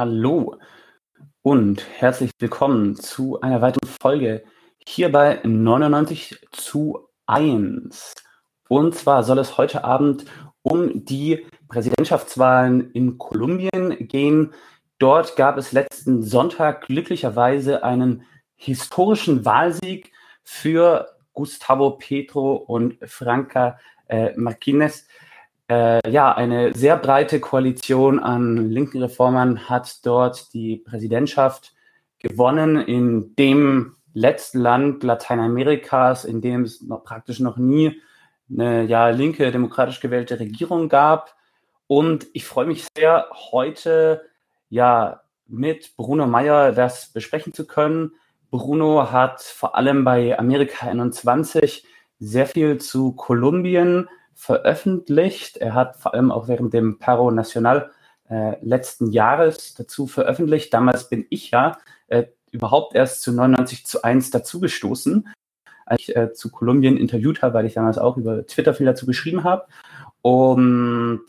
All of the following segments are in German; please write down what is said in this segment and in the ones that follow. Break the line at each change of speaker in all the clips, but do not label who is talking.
Hallo und herzlich willkommen zu einer weiteren Folge hier bei 99 zu 1. Und zwar soll es heute Abend um die Präsidentschaftswahlen in Kolumbien gehen. Dort gab es letzten Sonntag glücklicherweise einen historischen Wahlsieg für Gustavo Petro und Franca äh, Marquinez äh, ja, eine sehr breite Koalition an linken Reformern hat dort die Präsidentschaft gewonnen in dem letzten Land Lateinamerikas, in dem es noch praktisch noch nie eine ja, linke, demokratisch gewählte Regierung gab. Und ich freue mich sehr, heute ja mit Bruno Meyer das besprechen zu können. Bruno hat vor allem bei Amerika 21 sehr viel zu Kolumbien veröffentlicht. Er hat vor allem auch während dem Paro Nacional äh, letzten Jahres dazu veröffentlicht. Damals bin ich ja äh, überhaupt erst zu 99 zu 1 dazugestoßen, als ich äh, zu Kolumbien interviewt habe, weil ich damals auch über Twitter viel dazu geschrieben habe. Und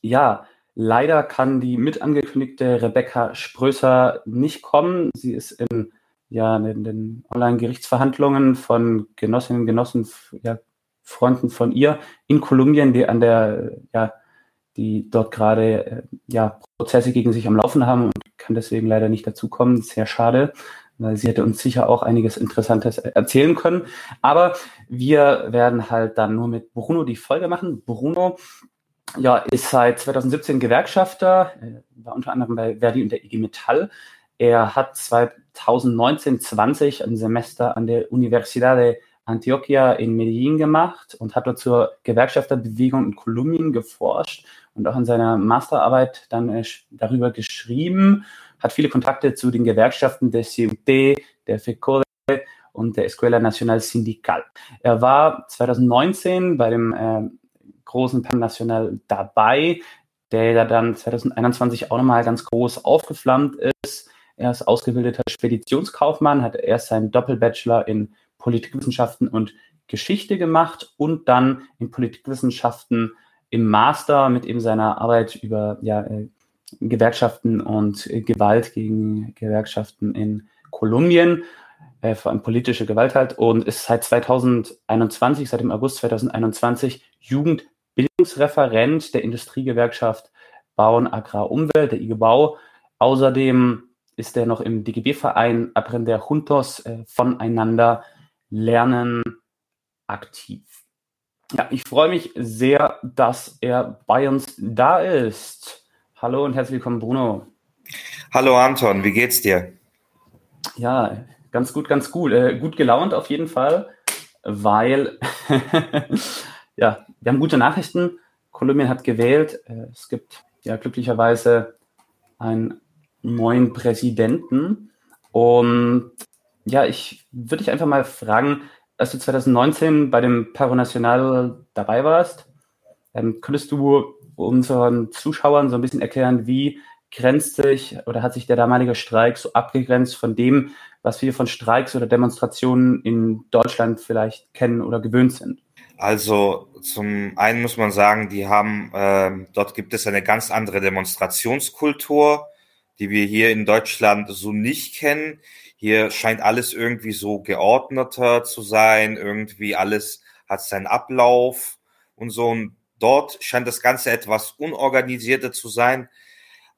ja, leider kann die mit angekündigte Rebecca Sprößer nicht kommen. Sie ist in ja, in den Online-Gerichtsverhandlungen von Genossinnen und Genossen ja, Fronten von ihr in Kolumbien, die an der, ja, die dort gerade äh, ja, Prozesse gegen sich am Laufen haben und kann deswegen leider nicht dazukommen. Sehr schade, weil sie hätte uns sicher auch einiges Interessantes erzählen können. Aber wir werden halt dann nur mit Bruno die Folge machen. Bruno ja, ist seit 2017 Gewerkschafter, war unter anderem bei Verdi und der IG Metall. Er hat 2019, 20 ein Semester an der Universidad Antioquia in Medellin gemacht und hat dort zur Gewerkschafterbewegung in Kolumbien geforscht und auch in seiner Masterarbeit dann äh, darüber geschrieben, hat viele Kontakte zu den Gewerkschaften der CUT, der FECODE und der Escuela Nacional Sindical. Er war 2019 bei dem äh, großen Pan Nacional dabei, der dann 2021 auch nochmal ganz groß aufgeflammt ist. Er ist ausgebildeter Speditionskaufmann, hat erst seinen Doppelbachelor in Politikwissenschaften und Geschichte gemacht und dann in Politikwissenschaften im Master mit eben seiner Arbeit über ja, äh, Gewerkschaften und Gewalt gegen Gewerkschaften in Kolumbien, äh, vor allem politische Gewalt halt, und ist seit 2021, seit dem August 2021 Jugendbildungsreferent der Industriegewerkschaft Bauen, Agrar, Umwelt, der IG Bau. Außerdem ist er noch im DGB-Verein Aprender Juntos äh, voneinander Lernen aktiv. Ja, ich freue mich sehr, dass er bei uns da ist. Hallo und herzlich willkommen, Bruno.
Hallo Anton, wie geht's dir?
Ja, ganz gut, ganz gut. Äh, gut gelaunt auf jeden Fall, weil ja, wir haben gute Nachrichten. Kolumbien hat gewählt. Äh, es gibt ja glücklicherweise einen neuen Präsidenten. Und ja, ich würde dich einfach mal fragen, als du 2019 bei dem Paro Nacional dabei warst, ähm, könntest du unseren Zuschauern so ein bisschen erklären, wie grenzt sich oder hat sich der damalige Streik so abgegrenzt von dem, was wir von Streiks oder Demonstrationen in Deutschland vielleicht kennen oder gewöhnt sind?
Also zum einen muss man sagen, die haben, äh, dort gibt es eine ganz andere Demonstrationskultur, die wir hier in Deutschland so nicht kennen. Hier scheint alles irgendwie so geordneter zu sein, irgendwie alles hat seinen Ablauf und so. Und dort scheint das Ganze etwas unorganisierter zu sein,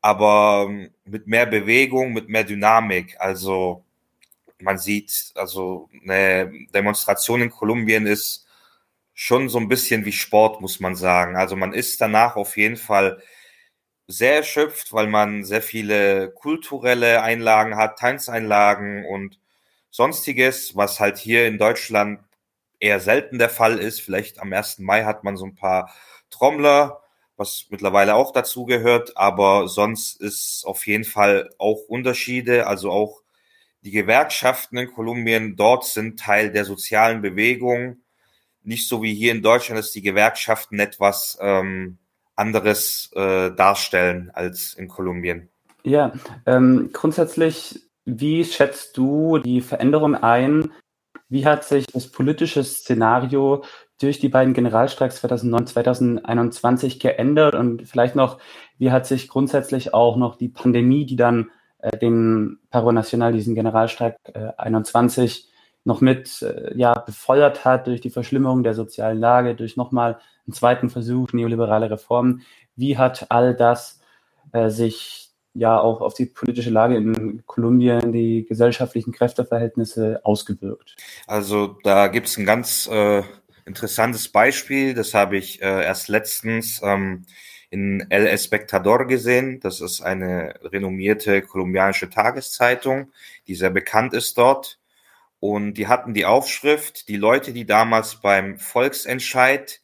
aber ähm, mit mehr Bewegung, mit mehr Dynamik. Also man sieht, also eine Demonstration in Kolumbien ist schon so ein bisschen wie Sport, muss man sagen. Also man ist danach auf jeden Fall sehr erschöpft, weil man sehr viele kulturelle Einlagen hat, Tanzeinlagen und sonstiges, was halt hier in Deutschland eher selten der Fall ist. Vielleicht am 1. Mai hat man so ein paar Trommler, was mittlerweile auch dazu gehört, aber sonst ist auf jeden Fall auch Unterschiede, also auch die Gewerkschaften in Kolumbien dort sind Teil der sozialen Bewegung. Nicht so wie hier in Deutschland, dass die Gewerkschaften etwas ähm, anderes äh, darstellen als in Kolumbien.
Ja, ähm, grundsätzlich, wie schätzt du die Veränderung ein? Wie hat sich das politische Szenario durch die beiden Generalstreiks 2009, 2021 geändert? Und vielleicht noch, wie hat sich grundsätzlich auch noch die Pandemie, die dann äh, den Paro National, diesen Generalstreik äh, 21, noch mit äh, ja, befeuert hat durch die Verschlimmerung der sozialen Lage, durch nochmal einen zweiten Versuch, neoliberale Reformen. Wie hat all das äh, sich ja auch auf die politische Lage in Kolumbien, die gesellschaftlichen Kräfteverhältnisse ausgewirkt?
Also da gibt es ein ganz äh, interessantes Beispiel, das habe ich äh, erst letztens ähm, in El Espectador gesehen. Das ist eine renommierte kolumbianische Tageszeitung, die sehr bekannt ist dort. Und die hatten die Aufschrift, die Leute, die damals beim Volksentscheid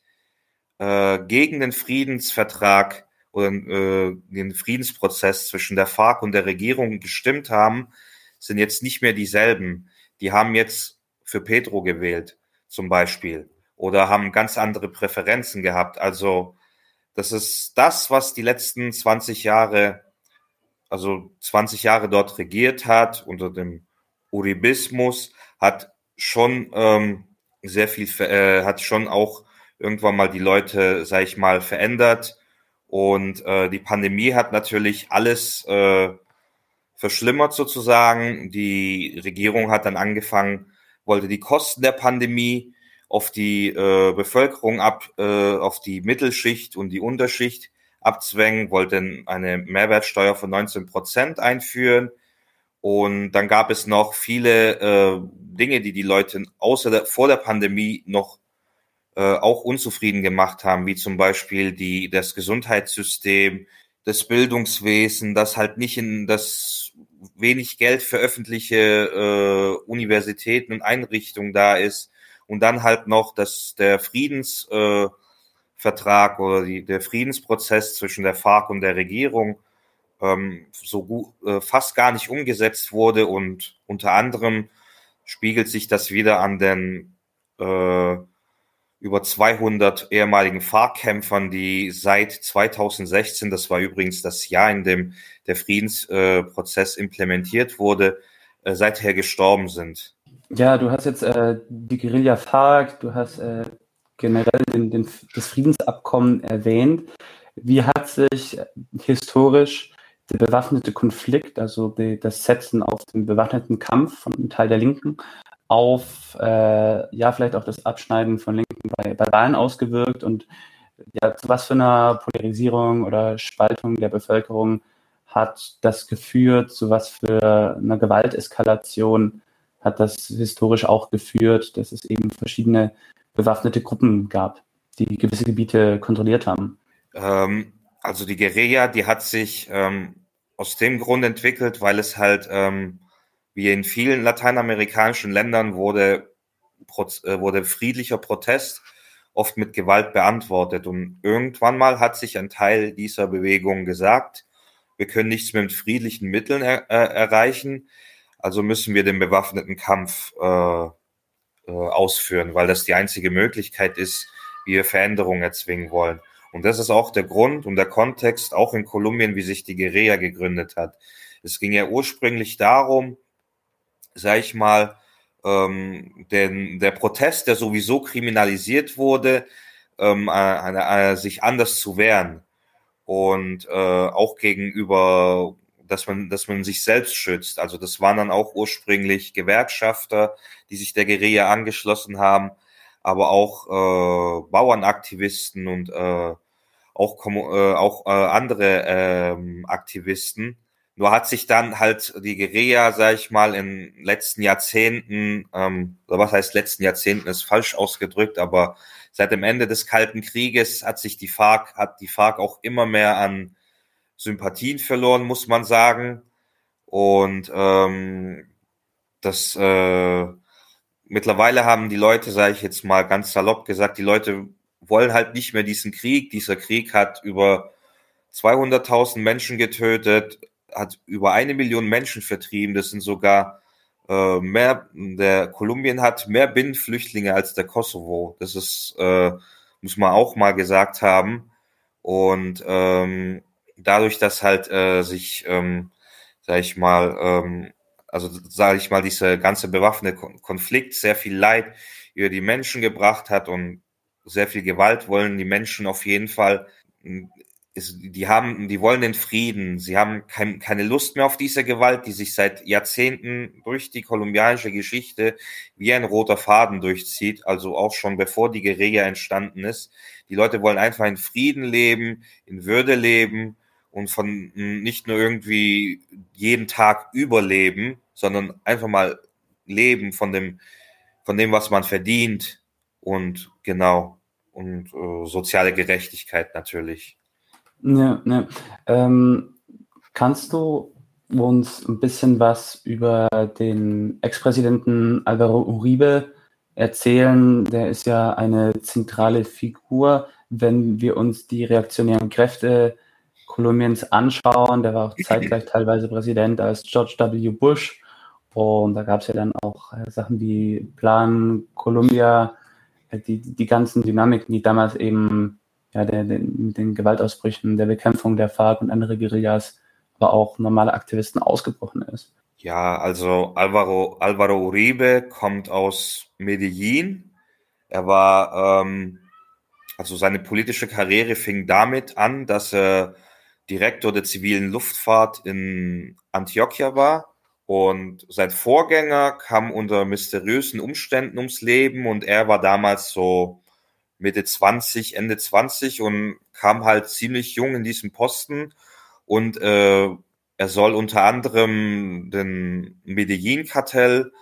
äh, gegen den Friedensvertrag oder äh, den Friedensprozess zwischen der FARC und der Regierung gestimmt haben, sind jetzt nicht mehr dieselben. Die haben jetzt für Pedro gewählt, zum Beispiel, oder haben ganz andere Präferenzen gehabt. Also das ist das, was die letzten 20 Jahre, also 20 Jahre dort regiert hat unter dem Uribismus, hat schon ähm, sehr viel, äh, hat schon auch irgendwann mal die Leute, sag ich mal, verändert. Und äh, die Pandemie hat natürlich alles äh, verschlimmert sozusagen. Die Regierung hat dann angefangen, wollte die Kosten der Pandemie auf die äh, Bevölkerung ab, äh, auf die Mittelschicht und die Unterschicht abzwängen, wollten eine Mehrwertsteuer von 19 Prozent einführen. Und dann gab es noch viele äh, Dinge, die die Leute außer der, vor der Pandemie noch äh, auch unzufrieden gemacht haben, wie zum Beispiel die, das Gesundheitssystem, das Bildungswesen, das halt nicht in das wenig Geld für öffentliche äh, Universitäten und Einrichtungen da ist, und dann halt noch, dass der Friedensvertrag äh, oder die, der Friedensprozess zwischen der FARC und der Regierung ähm, so gut, äh, fast gar nicht umgesetzt wurde und unter anderem spiegelt sich das wieder an den äh, über 200 ehemaligen FARC-Kämpfern, die seit 2016, das war übrigens das Jahr, in dem der Friedensprozess äh, implementiert wurde, äh, seither gestorben sind.
Ja, du hast jetzt äh, die Guerilla FARC, du hast äh, generell den, den, das Friedensabkommen erwähnt. Wie hat sich historisch der bewaffnete Konflikt, also die, das Setzen auf den bewaffneten Kampf von einem Teil der Linken, auf äh, ja vielleicht auch das Abschneiden von Linken bei, bei Wahlen ausgewirkt und ja, zu was für einer Polarisierung oder Spaltung der Bevölkerung hat das geführt, zu was für einer Gewalteskalation hat das historisch auch geführt, dass es eben verschiedene bewaffnete Gruppen gab, die gewisse Gebiete kontrolliert haben.
Ähm, also die Guerilla, die hat sich ähm, aus dem Grund entwickelt, weil es halt, ähm, wie in vielen lateinamerikanischen Ländern, wurde, äh, wurde friedlicher Protest oft mit Gewalt beantwortet. Und irgendwann mal hat sich ein Teil dieser Bewegung gesagt, wir können nichts mit friedlichen Mitteln er, äh, erreichen. Also müssen wir den bewaffneten Kampf äh, äh, ausführen, weil das die einzige Möglichkeit ist, wie wir Veränderungen erzwingen wollen. Und das ist auch der Grund und der Kontext, auch in Kolumbien, wie sich die Guerilla gegründet hat. Es ging ja ursprünglich darum, sag ich mal, ähm, denn der Protest, der sowieso kriminalisiert wurde, ähm, äh, äh, sich anders zu wehren und äh, auch gegenüber dass man, dass man sich selbst schützt. Also das waren dann auch ursprünglich Gewerkschafter, die sich der Guerilla angeschlossen haben, aber auch äh, Bauernaktivisten und äh, auch, äh, auch äh, andere äh, Aktivisten. Nur hat sich dann halt die Guerilla, sag ich mal, in letzten Jahrzehnten, ähm, oder was heißt letzten Jahrzehnten, ist falsch ausgedrückt, aber seit dem Ende des Kalten Krieges hat sich die FARC, hat die FARC auch immer mehr an Sympathien verloren, muss man sagen. Und ähm, das äh, mittlerweile haben die Leute, sage ich jetzt mal ganz salopp gesagt, die Leute wollen halt nicht mehr diesen Krieg. Dieser Krieg hat über 200.000 Menschen getötet, hat über eine Million Menschen vertrieben. Das sind sogar äh, mehr, der Kolumbien hat mehr Binnenflüchtlinge als der Kosovo. Das ist, äh, muss man auch mal gesagt haben. Und ähm, dadurch, dass halt äh, sich, ähm, sag ich mal, ähm, also sage ich mal, dieser ganze bewaffnete Konflikt sehr viel Leid über die Menschen gebracht hat und sehr viel Gewalt, wollen die Menschen auf jeden Fall die haben, die wollen den Frieden. Sie haben kein, keine Lust mehr auf diese Gewalt, die sich seit Jahrzehnten durch die kolumbianische Geschichte wie ein roter Faden durchzieht. Also auch schon bevor die Guerilla entstanden ist. Die Leute wollen einfach in Frieden leben, in Würde leben und von nicht nur irgendwie jeden Tag überleben, sondern einfach mal leben von dem, von dem, was man verdient und genau und äh, soziale Gerechtigkeit natürlich.
Ja, ja. Ähm, kannst du uns ein bisschen was über den Ex-Präsidenten Alvaro Uribe erzählen? Der ist ja eine zentrale Figur, wenn wir uns die reaktionären Kräfte Kolumbiens anschauen. Der war auch zeitgleich teilweise Präsident als George W. Bush. Und da gab es ja dann auch äh, Sachen wie Plan Columbia, die, die ganzen Dynamiken, die damals eben ja, der, den, mit den Gewaltausbrüchen, der Bekämpfung der FARC und andere Guerillas, aber auch normale Aktivisten ausgebrochen ist.
Ja, also Alvaro, Alvaro Uribe kommt aus Medellin. Er war, ähm, also seine politische Karriere fing damit an, dass er Direktor der zivilen Luftfahrt in Antioquia war. Und sein Vorgänger kam unter mysteriösen Umständen ums Leben und er war damals so Mitte 20, Ende 20 und kam halt ziemlich jung in diesen Posten und äh, er soll unter anderem den Medellin-Kartell,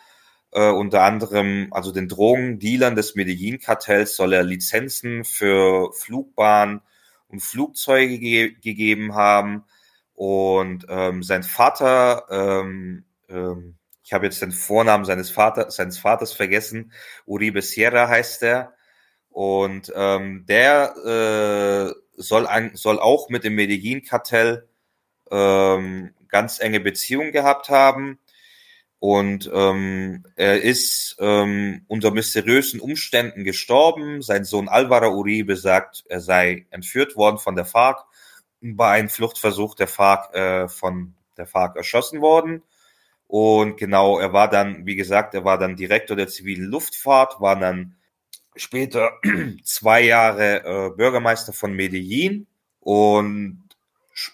äh, unter anderem, also den Drogendealern des Medellin-Kartells soll er Lizenzen für Flugbahnen und Flugzeuge ge gegeben haben. Und ähm, sein Vater, ähm, ähm, ich habe jetzt den Vornamen seines Vaters, seines Vaters vergessen, Uribe Sierra heißt er, und ähm, der äh, soll, ein, soll auch mit dem Medellin-Kartell ähm, ganz enge Beziehungen gehabt haben. Und ähm, er ist ähm, unter mysteriösen Umständen gestorben. Sein Sohn Alvaro Uribe sagt, er sei entführt worden von der FARC bei einem Fluchtversuch der FARC äh, von der FARC erschossen worden. Und genau, er war dann, wie gesagt, er war dann Direktor der zivilen Luftfahrt, war dann später zwei Jahre äh, Bürgermeister von Medellin und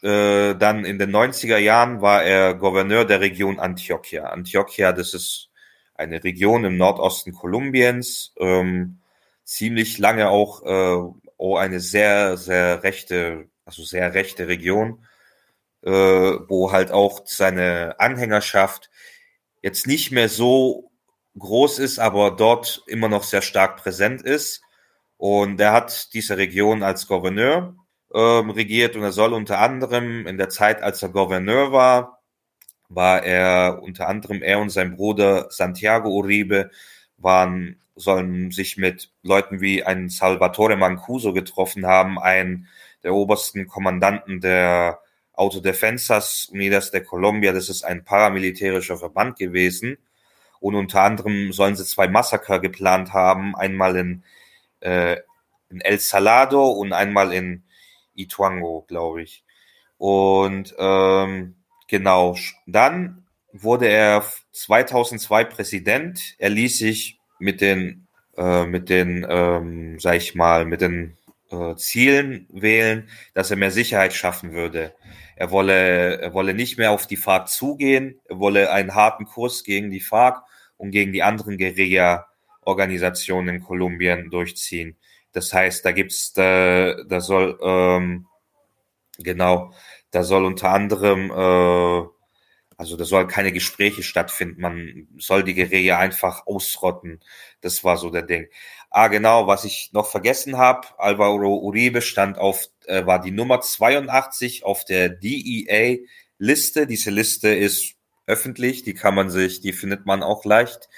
äh, dann in den 90er Jahren war er Gouverneur der Region Antioquia. Antioquia, das ist eine Region im Nordosten Kolumbiens, ähm, ziemlich lange auch äh, eine sehr, sehr rechte, also sehr rechte Region, äh, wo halt auch seine Anhängerschaft jetzt nicht mehr so groß ist, aber dort immer noch sehr stark präsent ist. Und er hat diese Region als Gouverneur ähm, regiert und er soll unter anderem in der Zeit, als er Gouverneur war, war er unter anderem er und sein Bruder Santiago Uribe waren sollen sich mit Leuten wie ein Salvatore Mancuso getroffen haben, einen der obersten Kommandanten der Autodefensas Unidas de Colombia. Das ist ein paramilitärischer Verband gewesen. Und unter anderem sollen sie zwei Massaker geplant haben, einmal in, äh, in El Salado und einmal in Ituango, glaube ich. Und ähm, genau, dann wurde er 2002 Präsident. Er ließ sich mit den, äh, mit den, ähm, sag ich mal, mit den äh, Zielen wählen, dass er mehr Sicherheit schaffen würde. Er wolle, er wolle nicht mehr auf die FARC zugehen, er wolle einen harten Kurs gegen die FARC und gegen die anderen Guerilla-Organisationen in Kolumbien durchziehen. Das heißt, da gibt's, da, da soll, ähm, genau, da soll unter anderem, äh, also da soll keine Gespräche stattfinden. Man soll die Guerilla einfach ausrotten. Das war so der Ding. Ah, genau, was ich noch vergessen habe, Alvaro Uribe stand auf, äh, war die Nummer 82 auf der DEA-Liste. Diese Liste ist öffentlich, die kann man sich, die findet man auch leicht.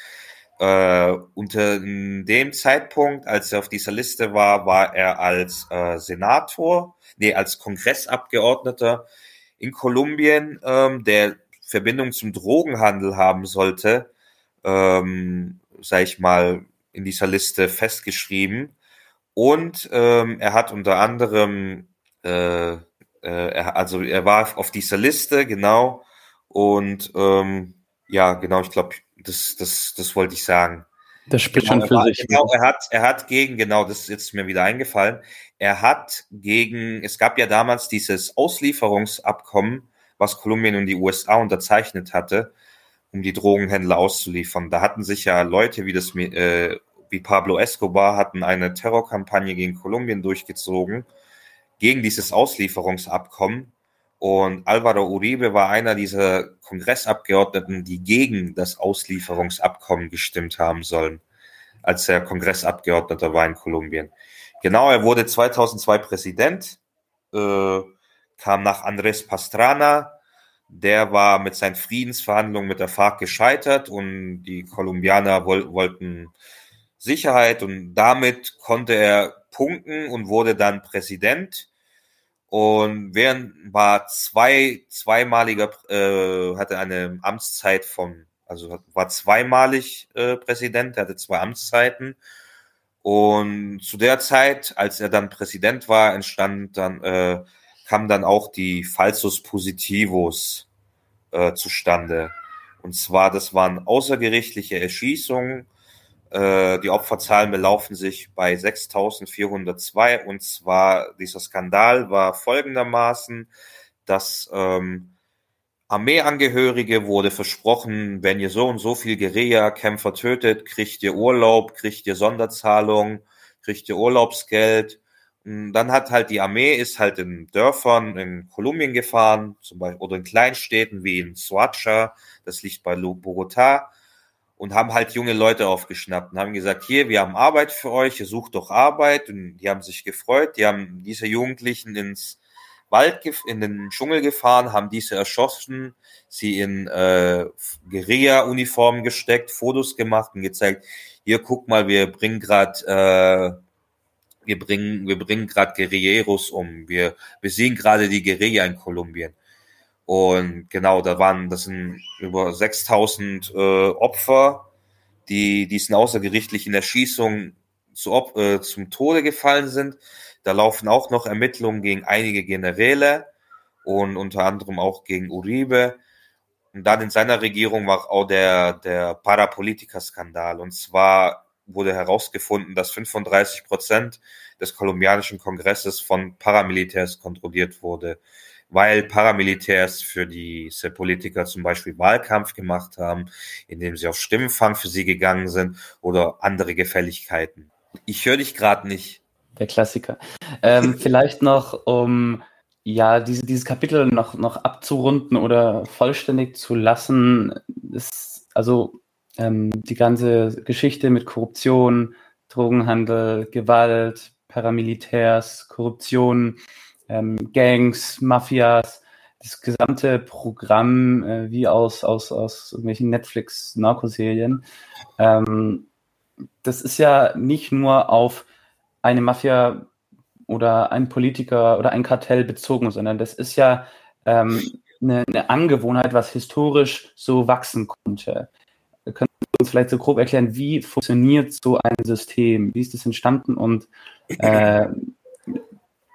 Äh, unter dem Zeitpunkt, als er auf dieser Liste war, war er als äh, Senator, nee, als Kongressabgeordneter in Kolumbien, ähm, der Verbindung zum Drogenhandel haben sollte, ähm, sag ich mal, in dieser Liste festgeschrieben. Und ähm, er hat unter anderem, äh, äh, er, also er war auf dieser Liste, genau, und ähm, ja, genau, ich glaube, das, das, das wollte ich sagen.
Das spricht genau, schon für sich.
Genau, er hat, er hat gegen, genau, das ist jetzt mir wieder eingefallen, er hat gegen, es gab ja damals dieses Auslieferungsabkommen, was Kolumbien und die USA unterzeichnet hatte, um die Drogenhändler auszuliefern. Da hatten sich ja Leute wie das, äh, wie Pablo Escobar hatten eine Terrorkampagne gegen Kolumbien durchgezogen, gegen dieses Auslieferungsabkommen. Und Alvaro Uribe war einer dieser Kongressabgeordneten, die gegen das Auslieferungsabkommen gestimmt haben sollen, als er Kongressabgeordneter war in Kolumbien. Genau, er wurde 2002 Präsident, äh, kam nach Andrés Pastrana, der war mit seinen Friedensverhandlungen mit der FARC gescheitert und die Kolumbianer woll wollten Sicherheit und damit konnte er punkten und wurde dann Präsident. Und während war zwei, zweimaliger, äh, hatte eine Amtszeit von, also war zweimalig äh, Präsident, hatte zwei Amtszeiten. Und zu der Zeit, als er dann Präsident war, entstand dann, äh, kam dann auch die Falsus Positivos äh, zustande. Und zwar, das waren außergerichtliche Erschießungen. Äh, die Opferzahlen belaufen sich bei 6.402. Und zwar, dieser Skandal war folgendermaßen, dass ähm, Armeeangehörige wurde versprochen, wenn ihr so und so viel Guerilla-Kämpfer tötet, kriegt ihr Urlaub, kriegt ihr Sonderzahlung, kriegt ihr Urlaubsgeld. Und dann hat halt die Armee ist halt in Dörfern in Kolumbien gefahren, zum Beispiel, oder in Kleinstädten wie in Soacha, das liegt bei Bogotá, und haben halt junge Leute aufgeschnappt und haben gesagt, hier, wir haben Arbeit für euch, ihr sucht doch Arbeit. Und die haben sich gefreut, die haben diese Jugendlichen ins Wald, in den Dschungel gefahren, haben diese erschossen, sie in äh, Guerilla-Uniformen gesteckt, Fotos gemacht und gezeigt, hier, guck mal, wir bringen gerade äh, wir bringen, wir bringen gerade Guerilleros um. Wir, sehen gerade die Guerilla in Kolumbien. Und genau, da waren, das sind über 6000 äh, Opfer, die diesen außergerichtlichen Erschießungen zu, äh, zum Tode gefallen sind. Da laufen auch noch Ermittlungen gegen einige Generäle und unter anderem auch gegen Uribe. Und dann in seiner Regierung war auch der, der Parapolitiker-Skandal. Und zwar wurde herausgefunden, dass 35 Prozent des kolumbianischen Kongresses von Paramilitärs kontrolliert wurde, weil Paramilitärs für diese Politiker zum Beispiel Wahlkampf gemacht haben, indem sie auf Stimmenfang für sie gegangen sind oder andere Gefälligkeiten. Ich höre dich gerade nicht.
Der Klassiker. Ähm, vielleicht noch, um ja, diese, dieses Kapitel noch, noch abzurunden oder vollständig zu lassen, ist, also ähm, die ganze Geschichte mit Korruption, Drogenhandel, Gewalt, Paramilitärs, Korruption, ähm, Gangs, Mafias, das gesamte Programm äh, wie aus, aus, aus irgendwelchen Netflix-Narkoserien. Ähm, das ist ja nicht nur auf eine Mafia oder ein Politiker oder ein Kartell bezogen, sondern das ist ja ähm, eine, eine Angewohnheit, was historisch so wachsen konnte uns vielleicht so grob erklären, wie funktioniert so ein System? Wie ist es entstanden und äh,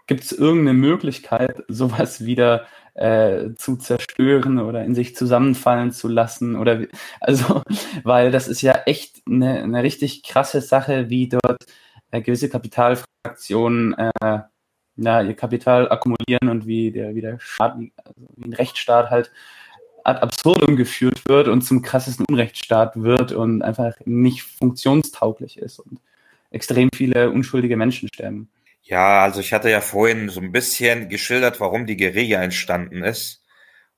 gibt es irgendeine Möglichkeit, sowas wieder äh, zu zerstören oder in sich zusammenfallen zu lassen? Oder wie, also, weil das ist ja echt eine, eine richtig krasse Sache, wie dort äh, gewisse Kapitalfraktionen äh, ja, ihr Kapital akkumulieren und wie der, wie Staat, also wie ein Rechtsstaat halt ad absurdum geführt wird und zum krassesten Unrechtsstaat wird und einfach nicht funktionstauglich ist und extrem viele unschuldige Menschen sterben.
Ja, also ich hatte ja vorhin so ein bisschen geschildert, warum die Guerilla entstanden ist.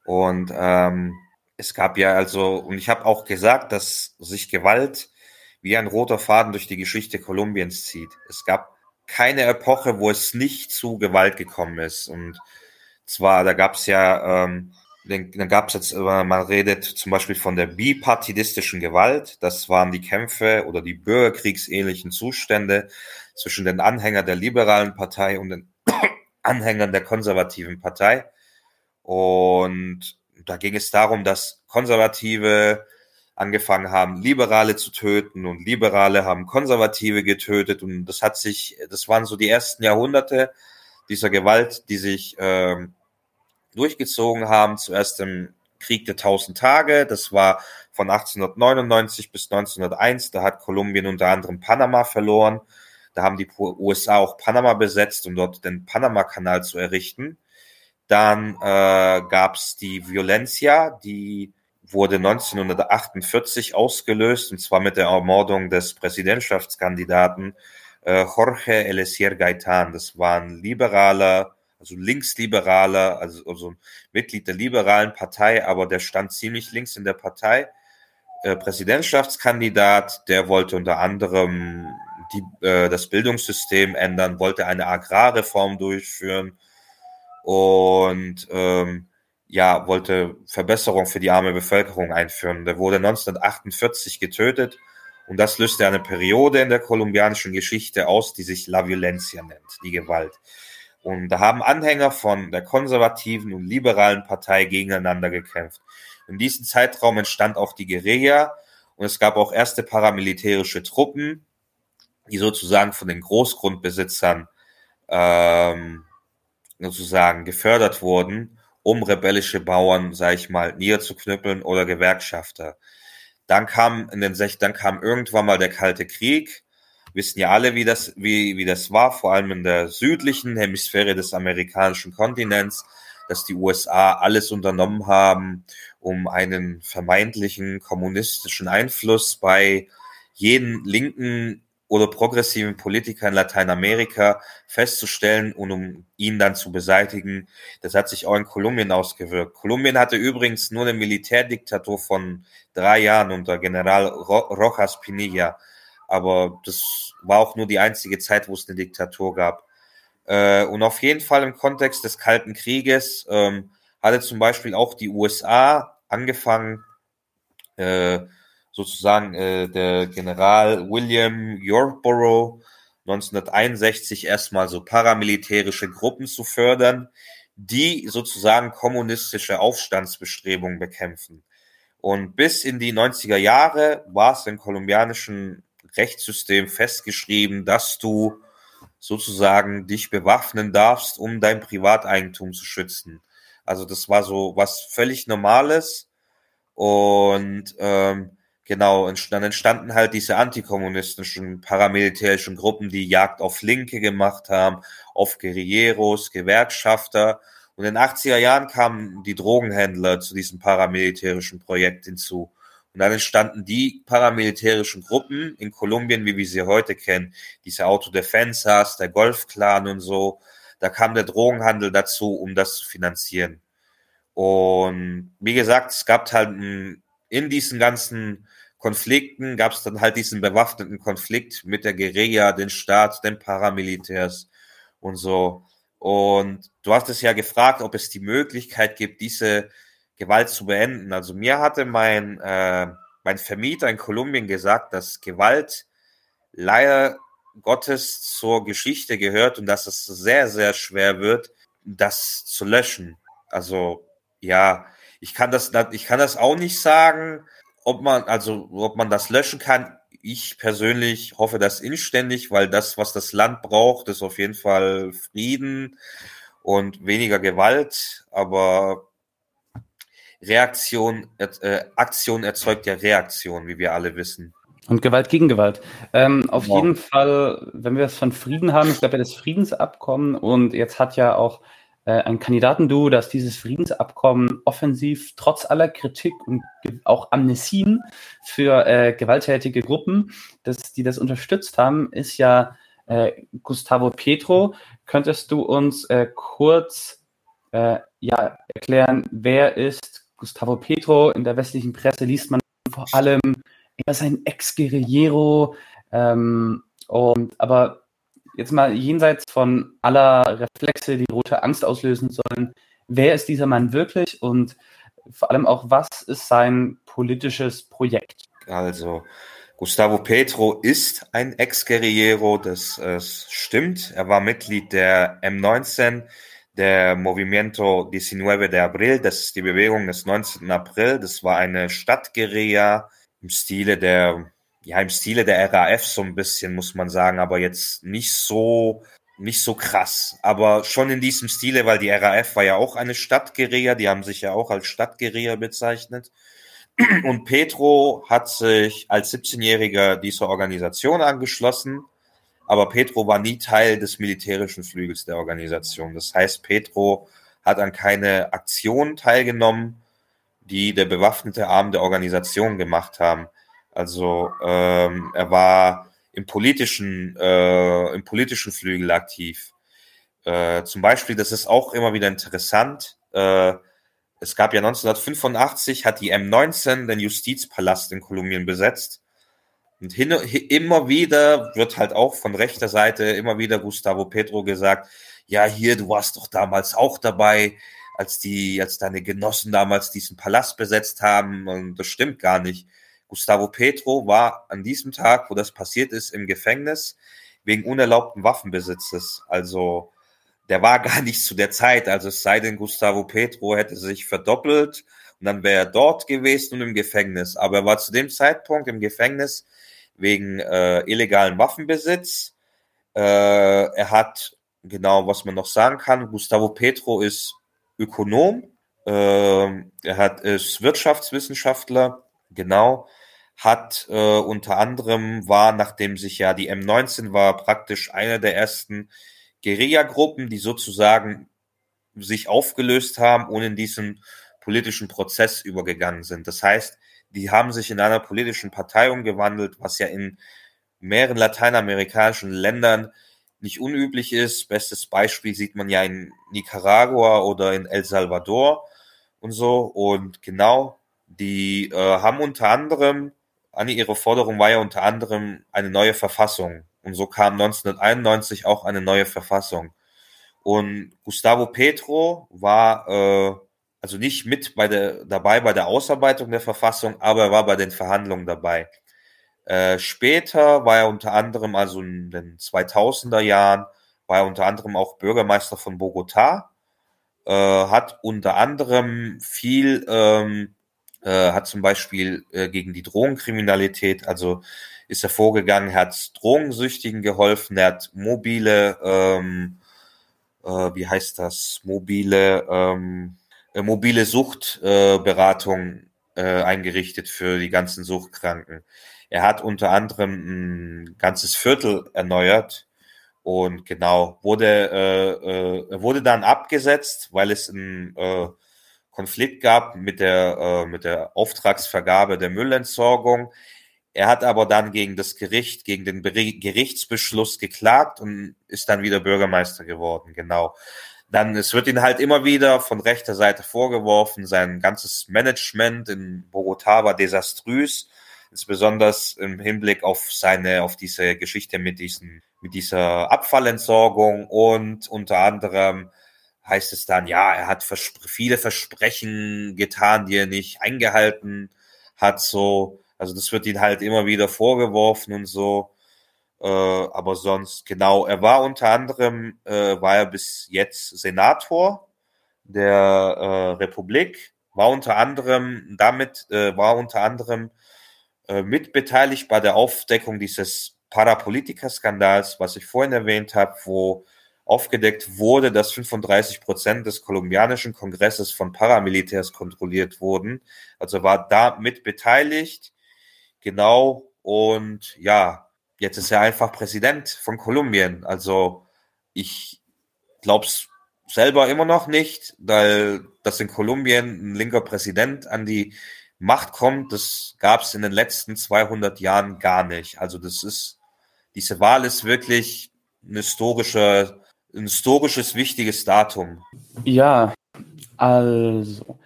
Und ähm, es gab ja also, und ich habe auch gesagt, dass sich Gewalt wie ein roter Faden durch die Geschichte Kolumbiens zieht. Es gab keine Epoche, wo es nicht zu Gewalt gekommen ist. Und zwar, da gab es ja ähm, dann gab es jetzt, man redet zum Beispiel von der bipartidistischen Gewalt. Das waren die Kämpfe oder die bürgerkriegsähnlichen Zustände zwischen den Anhängern der liberalen Partei und den Anhängern der konservativen Partei. Und da ging es darum, dass Konservative angefangen haben, Liberale zu töten und Liberale haben Konservative getötet. Und das hat sich, das waren so die ersten Jahrhunderte dieser Gewalt, die sich ähm, durchgezogen haben, zuerst im Krieg der Tausend Tage. Das war von 1899 bis 1901. Da hat Kolumbien unter anderem Panama verloren. Da haben die USA auch Panama besetzt, um dort den Panama-Kanal zu errichten. Dann äh, gab es die Violencia, die wurde 1948 ausgelöst, und zwar mit der Ermordung des Präsidentschaftskandidaten äh, Jorge Eliezer Gaitan. Das war ein liberaler, also linksliberaler, also, also Mitglied der liberalen Partei, aber der stand ziemlich links in der Partei. Äh, Präsidentschaftskandidat, der wollte unter anderem die, äh, das Bildungssystem ändern, wollte eine Agrarreform durchführen und ähm, ja, wollte Verbesserung für die arme Bevölkerung einführen. Der wurde 1948 getötet und das löste eine Periode in der kolumbianischen Geschichte aus, die sich La Violencia nennt, die Gewalt. Und da haben Anhänger von der konservativen und liberalen Partei gegeneinander gekämpft. In diesem Zeitraum entstand auch die Guerilla und es gab auch erste paramilitärische Truppen, die sozusagen von den Großgrundbesitzern ähm, sozusagen gefördert wurden, um rebellische Bauern, sag ich mal, niederzuknüppeln oder Gewerkschafter. Dann kam in den Sech dann kam irgendwann mal der Kalte Krieg. Wissen ja alle, wie das, wie, wie das war, vor allem in der südlichen Hemisphäre des amerikanischen Kontinents, dass die USA alles unternommen haben, um einen vermeintlichen kommunistischen Einfluss bei jeden linken oder progressiven Politiker in Lateinamerika festzustellen und um ihn dann zu beseitigen. Das hat sich auch in Kolumbien ausgewirkt. Kolumbien hatte übrigens nur eine Militärdiktatur von drei Jahren unter General Rojas Pinilla. Aber das war auch nur die einzige Zeit, wo es eine Diktatur gab. Äh, und auf jeden Fall im Kontext des Kalten Krieges ähm, hatte zum Beispiel auch die USA angefangen, äh, sozusagen äh, der General William Yorkborough 1961 erstmal so paramilitärische Gruppen zu fördern, die sozusagen kommunistische Aufstandsbestrebungen bekämpfen. Und bis in die 90er Jahre war es im kolumbianischen Rechtssystem festgeschrieben, dass du sozusagen dich bewaffnen darfst, um dein Privateigentum zu schützen. Also das war so was völlig Normales. Und ähm, Genau, dann entstanden halt diese antikommunistischen paramilitärischen Gruppen, die Jagd auf Linke gemacht haben, auf Guerilleros, Gewerkschafter. Und in den 80er Jahren kamen die Drogenhändler zu diesem paramilitärischen Projekt hinzu. Und dann entstanden die paramilitärischen Gruppen in Kolumbien, wie wir sie heute kennen. Diese Autodefensas, der Golfclan und so. Da kam der Drogenhandel dazu, um das zu finanzieren. Und wie gesagt, es gab halt in diesen ganzen Konflikten gab es dann halt diesen bewaffneten Konflikt mit der Guerilla, den Staat, den Paramilitärs und so. Und du hast es ja gefragt, ob es die Möglichkeit gibt, diese Gewalt zu beenden. Also mir hatte mein, äh, mein Vermieter in Kolumbien gesagt, dass Gewalt leider Gottes zur Geschichte gehört und dass es sehr, sehr schwer wird, das zu löschen. Also ja, ich kann das, ich kann das auch nicht sagen, ob man, also ob man das löschen kann, ich persönlich hoffe das inständig, weil das, was das Land braucht, ist auf jeden Fall Frieden und weniger Gewalt. Aber Reaktion, äh, Aktion erzeugt ja Reaktion, wie wir alle wissen.
Und Gewalt gegen Gewalt. Ähm, auf ja. jeden Fall, wenn wir es von Frieden haben, ich glaube ja das Friedensabkommen und jetzt hat ja auch äh, ein Kandidatenduo, das dieses Friedensabkommen offensiv trotz aller Kritik und auch Amnesien für äh, gewalttätige Gruppen, dass die das unterstützt haben, ist ja äh, Gustavo Petro. Könntest du uns äh, kurz äh, ja, erklären, wer ist Gustavo Petro? In der westlichen Presse liest man vor allem, er ist ein Ex-Guerillero, ähm, aber jetzt mal jenseits von aller Reflexe, die rote Angst auslösen sollen, wer ist dieser Mann wirklich und vor allem auch, was ist sein politisches Projekt?
Also, Gustavo Petro ist ein Ex-Guerillero, das äh, stimmt. Er war Mitglied der M19, der Movimiento 19 de Abril, das ist die Bewegung des 19. April. Das war eine Stadtguerilla im Stile der ja, im Stile der RAF so ein bisschen, muss man sagen, aber jetzt nicht so nicht so krass, aber schon in diesem Stile, weil die RAF war ja auch eine Stadtguerilla, die haben sich ja auch als Stadtguerilla bezeichnet. Und Petro hat sich als 17-Jähriger dieser Organisation angeschlossen, aber Petro war nie Teil des militärischen Flügels der Organisation. Das heißt, Petro hat an keine Aktion teilgenommen, die der bewaffnete Arm der Organisation gemacht haben. Also ähm, er war im politischen, äh, im politischen Flügel aktiv. Äh, zum Beispiel, das ist auch immer wieder interessant. Äh, es gab ja 1985 hat die M19 den Justizpalast in Kolumbien besetzt. Und hin, immer wieder wird halt auch von rechter Seite immer wieder Gustavo Petro gesagt, ja, hier, du warst doch damals auch dabei, als die, als deine Genossen damals diesen Palast besetzt haben. Und das stimmt gar nicht. Gustavo Petro war an diesem Tag, wo das passiert ist, im Gefängnis wegen unerlaubten Waffenbesitzes. Also der war gar nicht zu der Zeit. Also es sei denn, Gustavo Petro hätte sich verdoppelt und dann wäre er dort gewesen und im Gefängnis. Aber er war zu dem Zeitpunkt im Gefängnis wegen äh, illegalen Waffenbesitz. Äh, er hat, genau, was man noch sagen kann, Gustavo Petro ist Ökonom, äh, er hat, ist Wirtschaftswissenschaftler, genau, hat äh, unter anderem war, nachdem sich ja die M19 war, praktisch eine der ersten Guerilla-Gruppen, die sozusagen sich aufgelöst haben und in diesen politischen Prozess übergegangen sind. Das heißt, die haben sich in einer politischen Partei umgewandelt, was ja in mehreren lateinamerikanischen Ländern nicht unüblich ist. Bestes Beispiel sieht man ja in Nicaragua oder in El Salvador und so. Und genau, die äh, haben unter anderem Anne, ihre Forderung war ja unter anderem eine neue Verfassung. Und so kam 1991 auch eine neue Verfassung. Und Gustavo Petro war äh, also nicht mit bei der, dabei bei der Ausarbeitung der Verfassung, aber er war bei den Verhandlungen dabei. Äh, später war er unter anderem, also in den 2000er Jahren, war er unter anderem auch Bürgermeister von Bogota, äh, hat unter anderem viel ähm, äh, hat zum Beispiel äh, gegen die Drogenkriminalität, also ist er vorgegangen, hat Drogensüchtigen geholfen, er hat mobile, ähm, äh, wie heißt das, mobile, ähm, äh, mobile Suchtberatung äh, äh, eingerichtet für die ganzen Suchtkranken. Er hat unter anderem ein ganzes Viertel erneuert und genau wurde äh, äh, wurde dann abgesetzt, weil es ein äh, Konflikt gab mit der, äh, mit der Auftragsvergabe der Müllentsorgung. Er hat aber dann gegen das Gericht, gegen den Gerichtsbeschluss geklagt und ist dann wieder Bürgermeister geworden, genau. Dann, es wird ihn halt immer wieder von rechter Seite vorgeworfen, sein ganzes Management in Bogotá war desaströs, insbesondere im Hinblick auf seine, auf diese Geschichte mit diesen, mit dieser Abfallentsorgung und unter anderem heißt es dann, ja, er hat verspr viele Versprechen getan, die er nicht eingehalten hat, so. Also das wird ihm halt immer wieder vorgeworfen und so. Äh, aber sonst, genau, er war unter anderem, äh, war er bis jetzt Senator der äh, Republik, war unter anderem damit, äh, war unter anderem äh, mitbeteiligt bei der Aufdeckung dieses Parapolitiker-Skandals, was ich vorhin erwähnt habe, wo aufgedeckt wurde, dass 35 Prozent des kolumbianischen Kongresses von Paramilitärs kontrolliert wurden. Also war da mit beteiligt. Genau. Und ja, jetzt ist er einfach Präsident von Kolumbien. Also ich glaube es selber immer noch nicht, weil dass in Kolumbien ein linker Präsident an die Macht kommt, das gab es in den letzten 200 Jahren gar nicht. Also das ist, diese Wahl ist wirklich ein historischer ein historisches wichtiges Datum.
Ja, also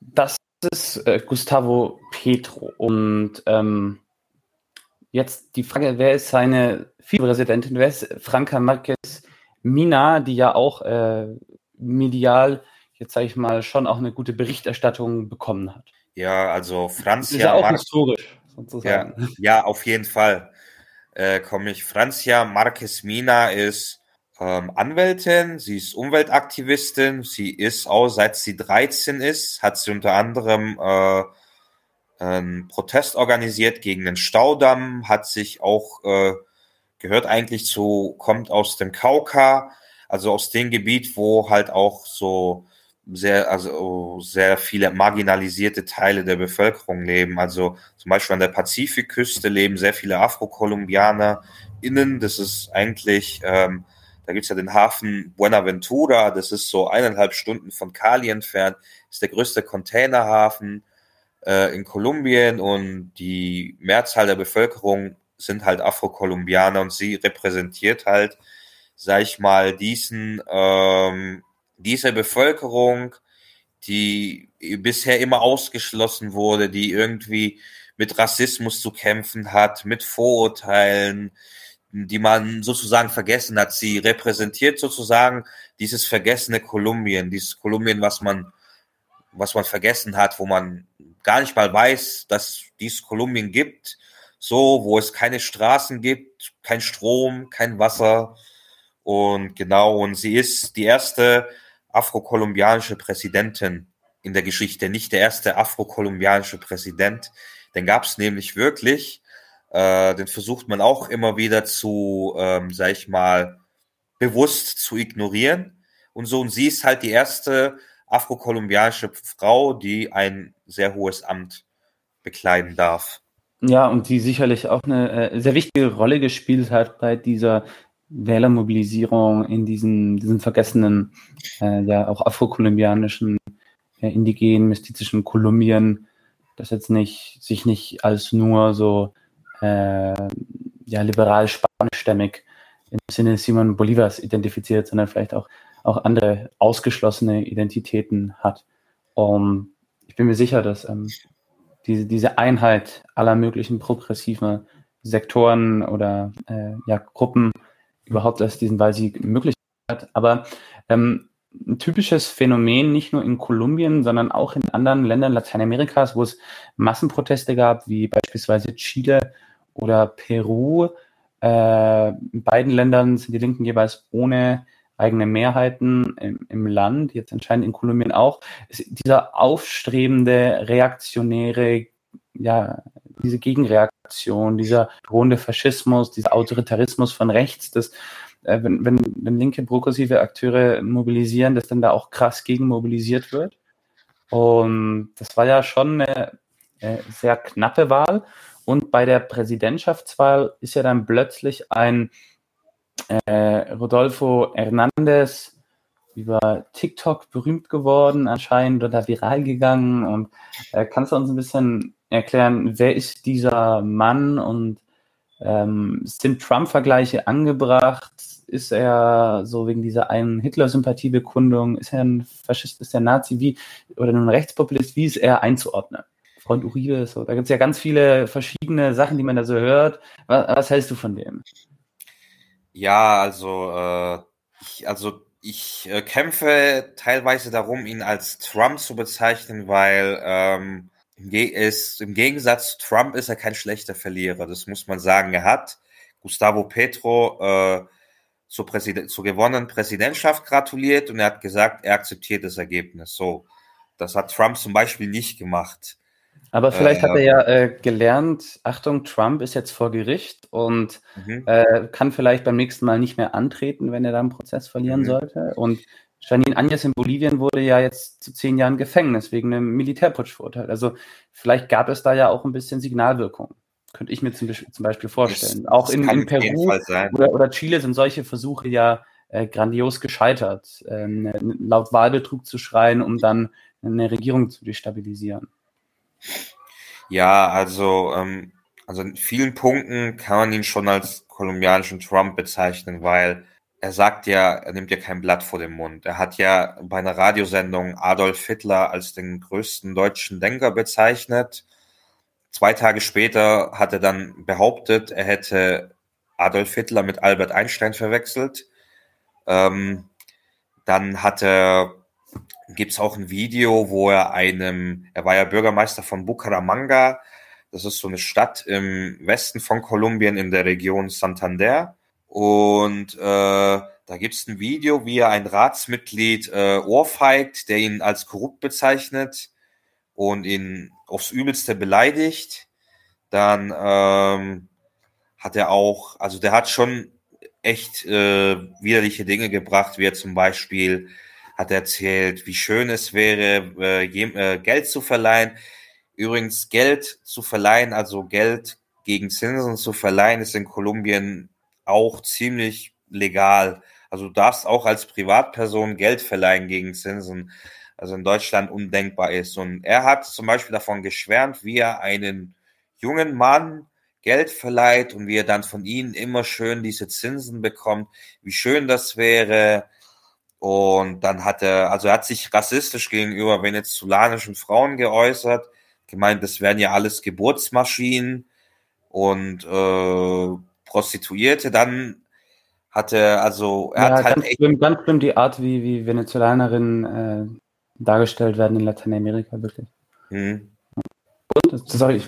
das ist äh, Gustavo Petro und ähm, jetzt die Frage, wer ist seine Vizepräsidentin? Wer ist Franca Marquez Mina, die ja auch äh, medial jetzt sage ich mal schon auch eine gute Berichterstattung bekommen hat?
Ja, also Francia.
Ist ja auch Mar historisch sozusagen.
Ja, ja, auf jeden Fall. Äh, komme ich. Francia Marquez Mina ist ähm, Anwältin, sie ist Umweltaktivistin, sie ist auch seit sie 13 ist, hat sie unter anderem äh, einen Protest organisiert gegen den Staudamm, hat sich auch äh, gehört eigentlich zu, kommt aus dem Kauka, also aus dem Gebiet, wo halt auch so sehr, also sehr viele marginalisierte Teile der Bevölkerung leben. Also zum Beispiel an der Pazifikküste leben sehr viele Afrokolumbianer innen. Das ist eigentlich, ähm, da gibt's ja den Hafen Buenaventura, das ist so eineinhalb Stunden von Cali entfernt, ist der größte Containerhafen äh, in Kolumbien und die Mehrzahl der Bevölkerung sind halt Afrokolumbianer und sie repräsentiert halt, sag ich mal, diesen ähm, diese Bevölkerung, die bisher immer ausgeschlossen wurde, die irgendwie mit Rassismus zu kämpfen hat, mit Vorurteilen, die man sozusagen vergessen hat. Sie repräsentiert sozusagen dieses vergessene Kolumbien, dieses Kolumbien, was man, was man vergessen hat, wo man gar nicht mal weiß, dass es dieses Kolumbien gibt, so, wo es keine Straßen gibt, kein Strom, kein Wasser. Und genau, und sie ist die erste afrokolumbianische Präsidentin in der Geschichte, nicht der erste afrokolumbianische Präsident. Den gab es nämlich wirklich. Äh, den versucht man auch immer wieder zu, ähm, sag ich mal, bewusst zu ignorieren. Und so, und sie ist halt die erste afrokolumbianische Frau, die ein sehr hohes Amt bekleiden darf.
Ja, und die sicherlich auch eine äh, sehr wichtige Rolle gespielt hat bei dieser Wählermobilisierung in diesen, diesen vergessenen, äh, ja auch afrokolumbianischen, äh, indigenen, mystizischen Kolumbien, das jetzt nicht, sich nicht als nur so äh, ja, liberal spanischstämmig im Sinne Simon Bolivars identifiziert, sondern vielleicht auch, auch andere ausgeschlossene Identitäten hat. Um, ich bin mir sicher, dass ähm, diese, diese Einheit aller möglichen progressiven Sektoren oder äh, ja, Gruppen überhaupt erst diesen Wahlsieg möglich hat. Aber ähm, ein typisches Phänomen, nicht nur in Kolumbien, sondern auch in anderen Ländern Lateinamerikas, wo es Massenproteste gab, wie beispielsweise Chile oder Peru. Äh, in beiden Ländern sind die Linken jeweils ohne eigene Mehrheiten im, im Land, jetzt anscheinend in Kolumbien auch. Ist dieser aufstrebende, reaktionäre, ja, diese Gegenreaktion, dieser drohende Faschismus, dieser Autoritarismus von rechts, das, äh, wenn, wenn, wenn linke progressive Akteure mobilisieren, dass dann da auch krass gegen mobilisiert wird. Und das war ja schon eine, eine sehr knappe Wahl. Und bei der Präsidentschaftswahl ist ja dann plötzlich ein äh, Rodolfo Hernandez über TikTok berühmt geworden, anscheinend oder viral gegangen. Und äh, kannst du uns ein bisschen erklären, wer ist dieser Mann und ähm, sind Trump-Vergleiche angebracht? Ist er so wegen dieser einen Hitler-Sympathiebekundung, ist er ein Faschist, ist er ein Nazi, wie, oder ein Rechtspopulist, wie ist er einzuordnen? Freund Uribe, so, da gibt es ja ganz viele verschiedene Sachen, die man da so hört. Was, was hältst du von dem?
Ja, also, äh, ich, also ich äh, kämpfe teilweise darum, ihn als Trump zu bezeichnen, weil ähm, ist, im Gegensatz zu Trump ist er kein schlechter Verlierer. Das muss man sagen. Er hat Gustavo Petro äh, zur, zur gewonnenen Präsidentschaft gratuliert und er hat gesagt, er akzeptiert das Ergebnis. So, das hat Trump zum Beispiel nicht gemacht.
Aber vielleicht äh, hat er ja äh, gelernt, Achtung, Trump ist jetzt vor Gericht und mhm. äh, kann vielleicht beim nächsten Mal nicht mehr antreten, wenn er da einen Prozess verlieren mhm. sollte. Und Janine Agnes in Bolivien wurde ja jetzt zu zehn Jahren Gefängnis wegen einem Militärputsch verurteilt. Also vielleicht gab es da ja auch ein bisschen Signalwirkung. Könnte ich mir zum, zum Beispiel vorstellen. Das, auch in, in Peru oder, oder, Chile sind solche Versuche ja äh, grandios gescheitert, ähm, laut Wahlbetrug zu schreien, um dann eine Regierung zu destabilisieren.
Ja, also, ähm, also in vielen Punkten kann man ihn schon als kolumbianischen Trump bezeichnen, weil er sagt ja, er nimmt ja kein Blatt vor den Mund. Er hat ja bei einer Radiosendung Adolf Hitler als den größten deutschen Denker bezeichnet. Zwei Tage später hat er dann behauptet, er hätte Adolf Hitler mit Albert Einstein verwechselt. Ähm, dann hat er, gibt's auch ein Video, wo er einem, er war ja Bürgermeister von Bucaramanga, das ist so eine Stadt im Westen von Kolumbien in der Region Santander. Und äh, da gibt's ein Video, wie er ein Ratsmitglied äh, ohrfeigt, der ihn als korrupt bezeichnet und ihn aufs Übelste beleidigt. Dann ähm, hat er auch, also der hat schon echt äh, widerliche Dinge gebracht, wie er zum Beispiel hat erzählt, wie schön es wäre, äh, äh, Geld zu verleihen. Übrigens, Geld zu verleihen, also Geld gegen Zinsen zu verleihen, ist in Kolumbien auch ziemlich legal. Also du darfst auch als Privatperson Geld verleihen gegen Zinsen, also in Deutschland undenkbar ist. Und er hat zum Beispiel davon geschwärmt, wie er einen jungen Mann Geld verleiht und wie er dann von ihnen immer schön diese Zinsen bekommt, wie schön das wäre. Und dann hat er, also er hat sich rassistisch gegenüber venezolanischen Frauen geäußert, gemeint, das wären ja alles Geburtsmaschinen und äh, Prostituierte. Dann hat er, also er
ja,
hat halt
ganz echt. Schlimm, ganz schlimm die Art, wie, wie Venezolanerinnen äh, dargestellt werden in Lateinamerika, wirklich. Hm. Und, sorry, ich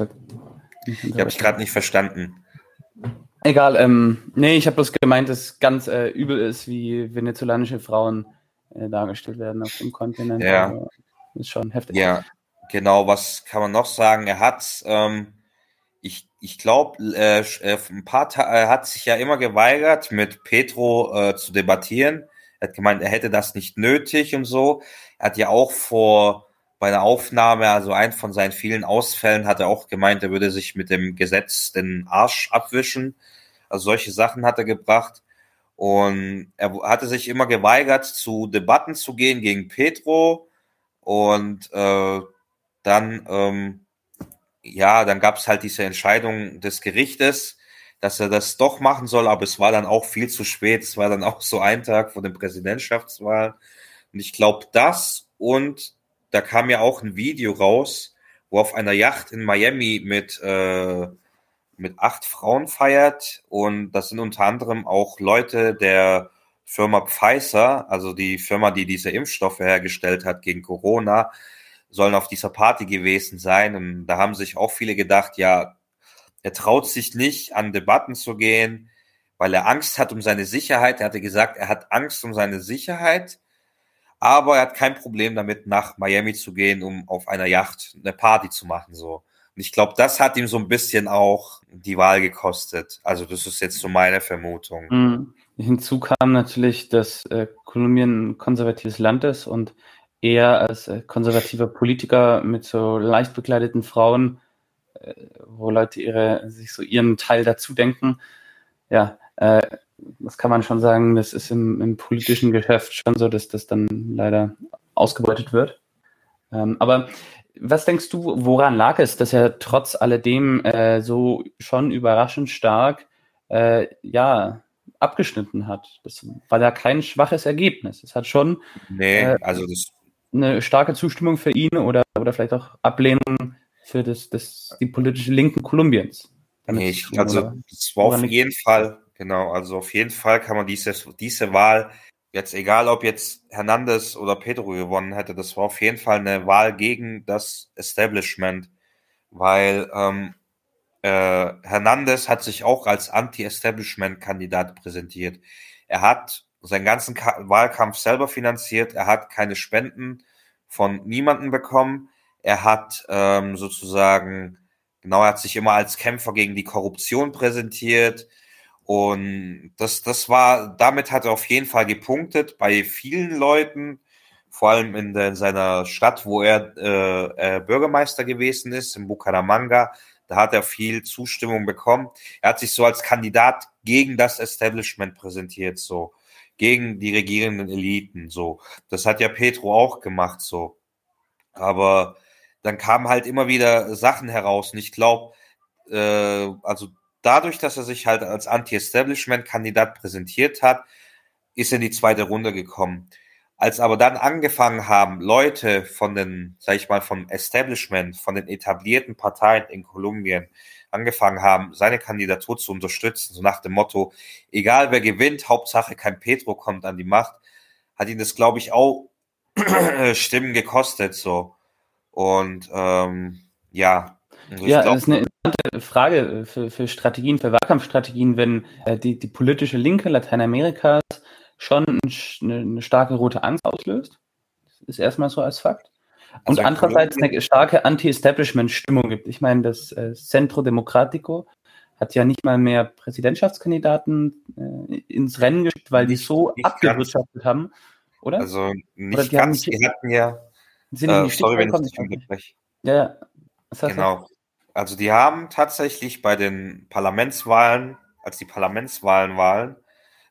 ich habe ich gerade nicht verstanden.
Egal, ähm, nee, ich habe bloß gemeint, dass ganz äh, übel ist, wie venezolanische Frauen äh, dargestellt werden auf dem Kontinent.
Ja. Also,
ist schon heftig.
Ja, genau, was kann man noch sagen? Er hat, ähm, ich, ich glaube, äh, äh, ein paar Ta er hat sich ja immer geweigert, mit Petro äh, zu debattieren. Er hat gemeint, er hätte das nicht nötig und so. Er hat ja auch vor bei der Aufnahme, also ein von seinen vielen Ausfällen, hat er auch gemeint, er würde sich mit dem Gesetz den Arsch abwischen. Also solche Sachen hat er gebracht. Und er hatte sich immer geweigert, zu Debatten zu gehen gegen Petro. Und äh, dann, ähm, ja, dann gab es halt diese Entscheidung des Gerichtes, dass er das doch machen soll, aber es war dann auch viel zu spät. Es war dann auch so ein Tag vor den Präsidentschaftswahlen. Und ich glaube, das und da kam ja auch ein Video raus, wo auf einer Yacht in Miami mit, äh, mit acht Frauen feiert. Und das sind unter anderem auch Leute der Firma Pfizer, also die Firma, die diese Impfstoffe hergestellt hat gegen Corona, sollen auf dieser Party gewesen sein. Und da haben sich auch viele gedacht, ja, er traut sich nicht, an Debatten zu gehen, weil er Angst hat um seine Sicherheit. Er hatte gesagt, er hat Angst um seine Sicherheit aber er hat kein Problem damit, nach Miami zu gehen, um auf einer Yacht eine Party zu machen. So. Und ich glaube, das hat ihm so ein bisschen auch die Wahl gekostet. Also das ist jetzt so meine Vermutung.
Mhm. Hinzu kam natürlich, dass äh, Kolumbien ein konservatives Land ist und er als äh, konservativer Politiker mit so leicht bekleideten Frauen, äh, wo Leute ihre, sich so ihren Teil dazu denken, ja, äh, das kann man schon sagen, das ist im, im, politischen Geschäft schon so, dass das dann leider ausgebeutet wird. Ähm, aber was denkst du, woran lag es, dass er trotz alledem äh, so schon überraschend stark äh, ja, abgeschnitten hat? Das war ja kein schwaches Ergebnis. Es hat schon
nee, äh, also das
eine starke Zustimmung für ihn oder, oder vielleicht auch Ablehnung für das, das, die politische Linken Kolumbiens.
Nee, ich, also es war auf jeden Fall Genau, also auf jeden Fall kann man diese, diese Wahl, jetzt egal ob jetzt Hernandez oder Pedro gewonnen hätte, das war auf jeden Fall eine Wahl gegen das Establishment, weil ähm, äh, Hernandez hat sich auch als Anti-Establishment-Kandidat präsentiert. Er hat seinen ganzen Ka Wahlkampf selber finanziert, er hat keine Spenden von niemanden bekommen, er hat ähm, sozusagen, genau, er hat sich immer als Kämpfer gegen die Korruption präsentiert, und das, das war, damit hat er auf jeden Fall gepunktet bei vielen Leuten, vor allem in, der, in seiner Stadt, wo er äh, äh, Bürgermeister gewesen ist, in Bucaramanga. Da hat er viel Zustimmung bekommen. Er hat sich so als Kandidat gegen das Establishment präsentiert, so gegen die regierenden Eliten, so. Das hat ja Petro auch gemacht, so. Aber dann kamen halt immer wieder Sachen heraus. Und ich glaube, äh, also dadurch, dass er sich halt als Anti-Establishment-Kandidat präsentiert hat, ist er in die zweite Runde gekommen. Als aber dann angefangen haben, Leute von den, sag ich mal, vom Establishment, von den etablierten Parteien in Kolumbien, angefangen haben, seine Kandidatur zu unterstützen, so nach dem Motto, egal wer gewinnt, Hauptsache kein Petro kommt an die Macht, hat ihn das, glaube ich, auch Stimmen gekostet, so. Und ähm, ja.
Also ja, das ist eine interessante Frage für, für Strategien, für Wahlkampfstrategien, wenn äh, die, die politische Linke Lateinamerikas schon eine, eine starke rote Angst auslöst. Das ist erstmal so als Fakt. Und also andererseits eine starke Anti-Establishment-Stimmung gibt. Ich meine, das äh, Centro Democrático hat ja nicht mal mehr Präsidentschaftskandidaten äh, ins Rennen geschickt, weil die so abgewirtschaftet haben, oder?
Also nicht oder die ganz, die hatten ja,
sind äh, sorry, wenn ich dich unterbreche. Ja,
was heißt genau. Also die haben tatsächlich bei den Parlamentswahlen, als die Parlamentswahlen Wahlen,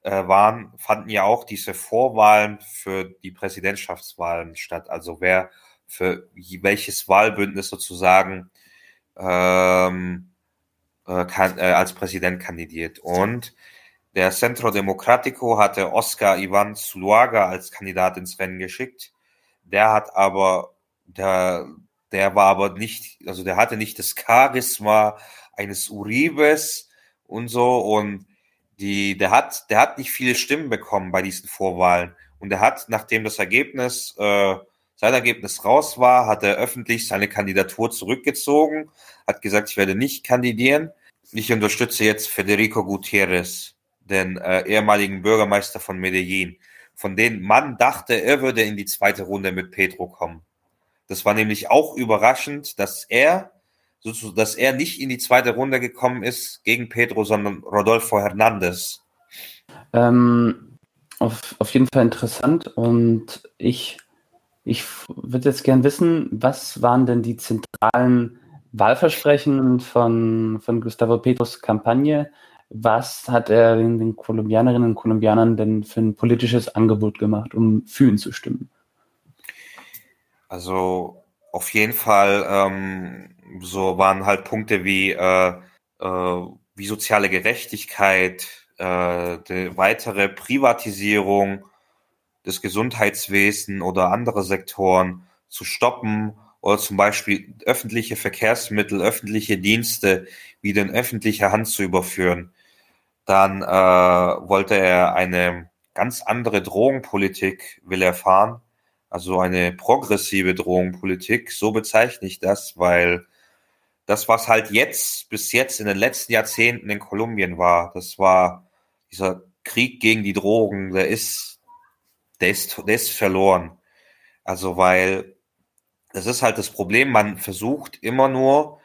äh, waren, fanden ja auch diese Vorwahlen für die Präsidentschaftswahlen statt. Also wer für welches Wahlbündnis sozusagen ähm, äh, kann, äh, als Präsident kandidiert. Und der Centro Democrático hatte Oscar Ivan Zuluaga als Kandidat ins Rennen geschickt. Der hat aber, der, der war aber nicht, also der hatte nicht das Charisma eines Uribes und so und die, der hat, der hat nicht viele Stimmen bekommen bei diesen Vorwahlen. Und er hat, nachdem das Ergebnis, äh, sein Ergebnis raus war, hat er öffentlich seine Kandidatur zurückgezogen, hat gesagt, ich werde nicht kandidieren. Ich unterstütze jetzt Federico Gutierrez, den äh, ehemaligen Bürgermeister von Medellin, von dem man dachte, er würde in die zweite Runde mit Pedro kommen. Das war nämlich auch überraschend, dass er dass er nicht in die zweite Runde gekommen ist gegen Pedro, sondern Rodolfo Hernandez.
Ähm, auf, auf jeden Fall interessant und ich, ich würde jetzt gern wissen, was waren denn die zentralen Wahlversprechen von, von Gustavo Petros Kampagne? Was hat er den, den Kolumbianerinnen und Kolumbianern denn für ein politisches Angebot gemacht, um für ihn zu stimmen?
Also auf jeden Fall ähm, so waren halt Punkte wie, äh, äh, wie soziale Gerechtigkeit, äh, die weitere Privatisierung des Gesundheitswesens oder andere Sektoren zu stoppen oder zum Beispiel öffentliche Verkehrsmittel, öffentliche Dienste wieder in öffentliche Hand zu überführen. Dann äh, wollte er eine ganz andere Drogenpolitik will er fahren, also eine progressive Drogenpolitik. So bezeichne ich das, weil das, was halt jetzt, bis jetzt in den letzten Jahrzehnten in Kolumbien war, das war dieser Krieg gegen die Drogen, der ist, der ist, der ist verloren. Also, weil das ist halt das Problem, man versucht immer nur,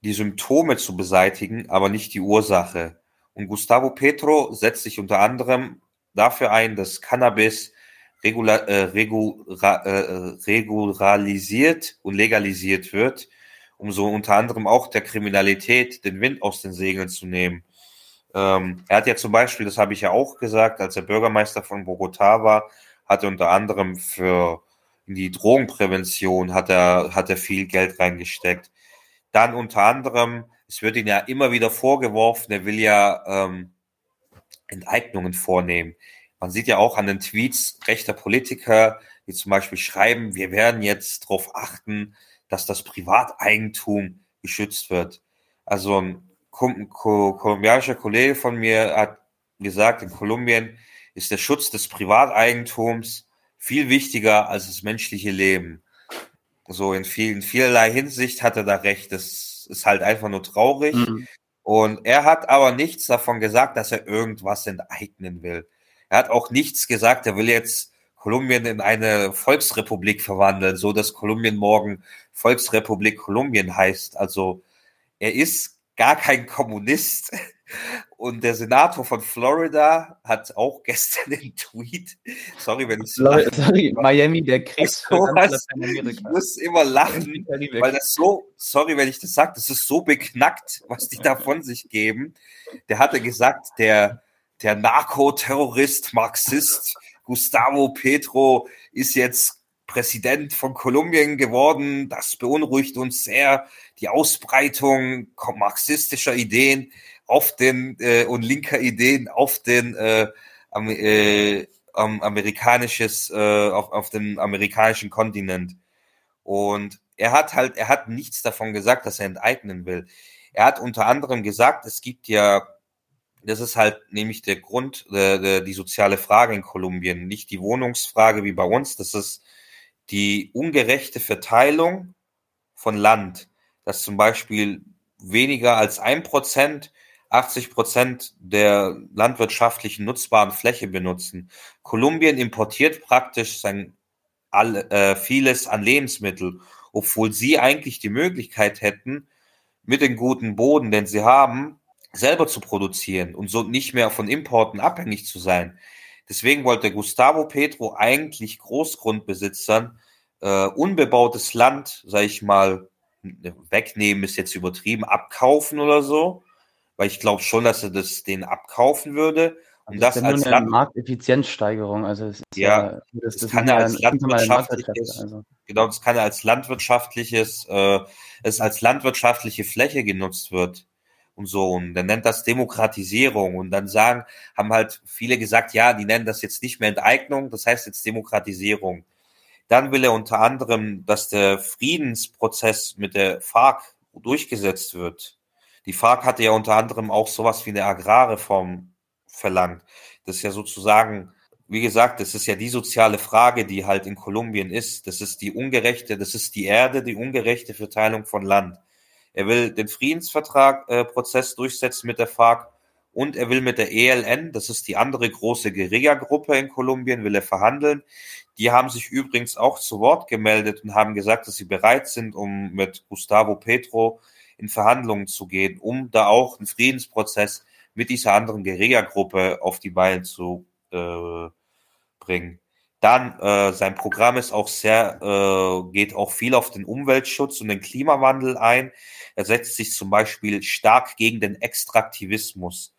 die Symptome zu beseitigen, aber nicht die Ursache. Und Gustavo Petro setzt sich unter anderem dafür ein, dass Cannabis regula äh, regula äh, regularisiert und legalisiert wird um so unter anderem auch der Kriminalität den Wind aus den Segeln zu nehmen. Ähm, er hat ja zum Beispiel, das habe ich ja auch gesagt, als er Bürgermeister von Bogotá war, hat er unter anderem für die Drogenprävention hat er, hat er viel Geld reingesteckt. Dann unter anderem, es wird ihm ja immer wieder vorgeworfen, er will ja ähm, Enteignungen vornehmen. Man sieht ja auch an den Tweets rechter Politiker, die zum Beispiel schreiben, wir werden jetzt darauf achten, dass das Privateigentum geschützt wird. Also ein kolumbianischer Kollege von mir hat gesagt, in Kolumbien ist der Schutz des Privateigentums viel wichtiger als das menschliche Leben. So in vielen, vielerlei Hinsicht hat er da recht. Das ist halt einfach nur traurig. Mhm. Und er hat aber nichts davon gesagt, dass er irgendwas enteignen will. Er hat auch nichts gesagt, er will jetzt Kolumbien in eine Volksrepublik verwandeln, so dass Kolumbien morgen Volksrepublik Kolumbien heißt. Also er ist gar kein Kommunist. Und der Senator von Florida hat auch gestern den Tweet, sorry, wenn ich so
sorry, sorry, Miami, der
für ganz Ich muss immer lachen, weil das so, sorry, wenn ich das sage, das ist so beknackt, was die da von sich geben. Der hatte gesagt, der, der Narkoterrorist, Marxist, Gustavo Petro ist jetzt Präsident von Kolumbien geworden. Das beunruhigt uns sehr. Die Ausbreitung marxistischer Ideen auf den äh, und linker Ideen auf den äh, äh, amerikanisches äh, auf, auf dem amerikanischen Kontinent. Und er hat halt, er hat nichts davon gesagt, dass er enteignen will. Er hat unter anderem gesagt, es gibt ja das ist halt nämlich der Grund, äh, die soziale Frage in Kolumbien, nicht die Wohnungsfrage wie bei uns, das ist die ungerechte Verteilung von Land, dass zum Beispiel weniger als ein Prozent 80 Prozent der landwirtschaftlichen nutzbaren Fläche benutzen. Kolumbien importiert praktisch sein all, äh, vieles an Lebensmittel, obwohl sie eigentlich die Möglichkeit hätten, mit dem guten Boden, den sie haben, selber zu produzieren und so nicht mehr von Importen abhängig zu sein. Deswegen wollte Gustavo Petro eigentlich Großgrundbesitzern äh, unbebautes Land, sag ich mal, wegnehmen ist jetzt übertrieben, abkaufen oder so, weil ich glaube schon, dass er das denen abkaufen würde.
Und das, das als nur eine Land Markteffizienzsteigerung, also
es ist ja, ja das, das, das kann er als landwirtschaftliches, also. genau, das kann er als landwirtschaftliches, äh, es als landwirtschaftliche Fläche genutzt wird und so. Und dann nennt das Demokratisierung. Und dann sagen, haben halt viele gesagt, ja, die nennen das jetzt nicht mehr Enteignung, das heißt jetzt Demokratisierung. Dann will er unter anderem, dass der Friedensprozess mit der FARC durchgesetzt wird. Die FARC hatte ja unter anderem auch sowas wie eine Agrarreform verlangt. Das ist ja sozusagen, wie gesagt, das ist ja die soziale Frage, die halt in Kolumbien ist. Das ist die ungerechte, das ist die Erde, die ungerechte Verteilung von Land. Er will den Friedensvertrag äh, durchsetzen mit der FARC und er will mit der ELN, das ist die andere große Guerilla-Gruppe in Kolumbien, will er verhandeln. Die haben sich übrigens auch zu Wort gemeldet und haben gesagt, dass sie bereit sind, um mit Gustavo Petro in Verhandlungen zu gehen, um da auch einen Friedensprozess mit dieser anderen Guerilla-Gruppe auf die Beine zu äh, bringen. Dann äh, sein Programm ist auch sehr, äh, geht auch viel auf den Umweltschutz und den Klimawandel ein. Er setzt sich zum Beispiel stark gegen den Extraktivismus.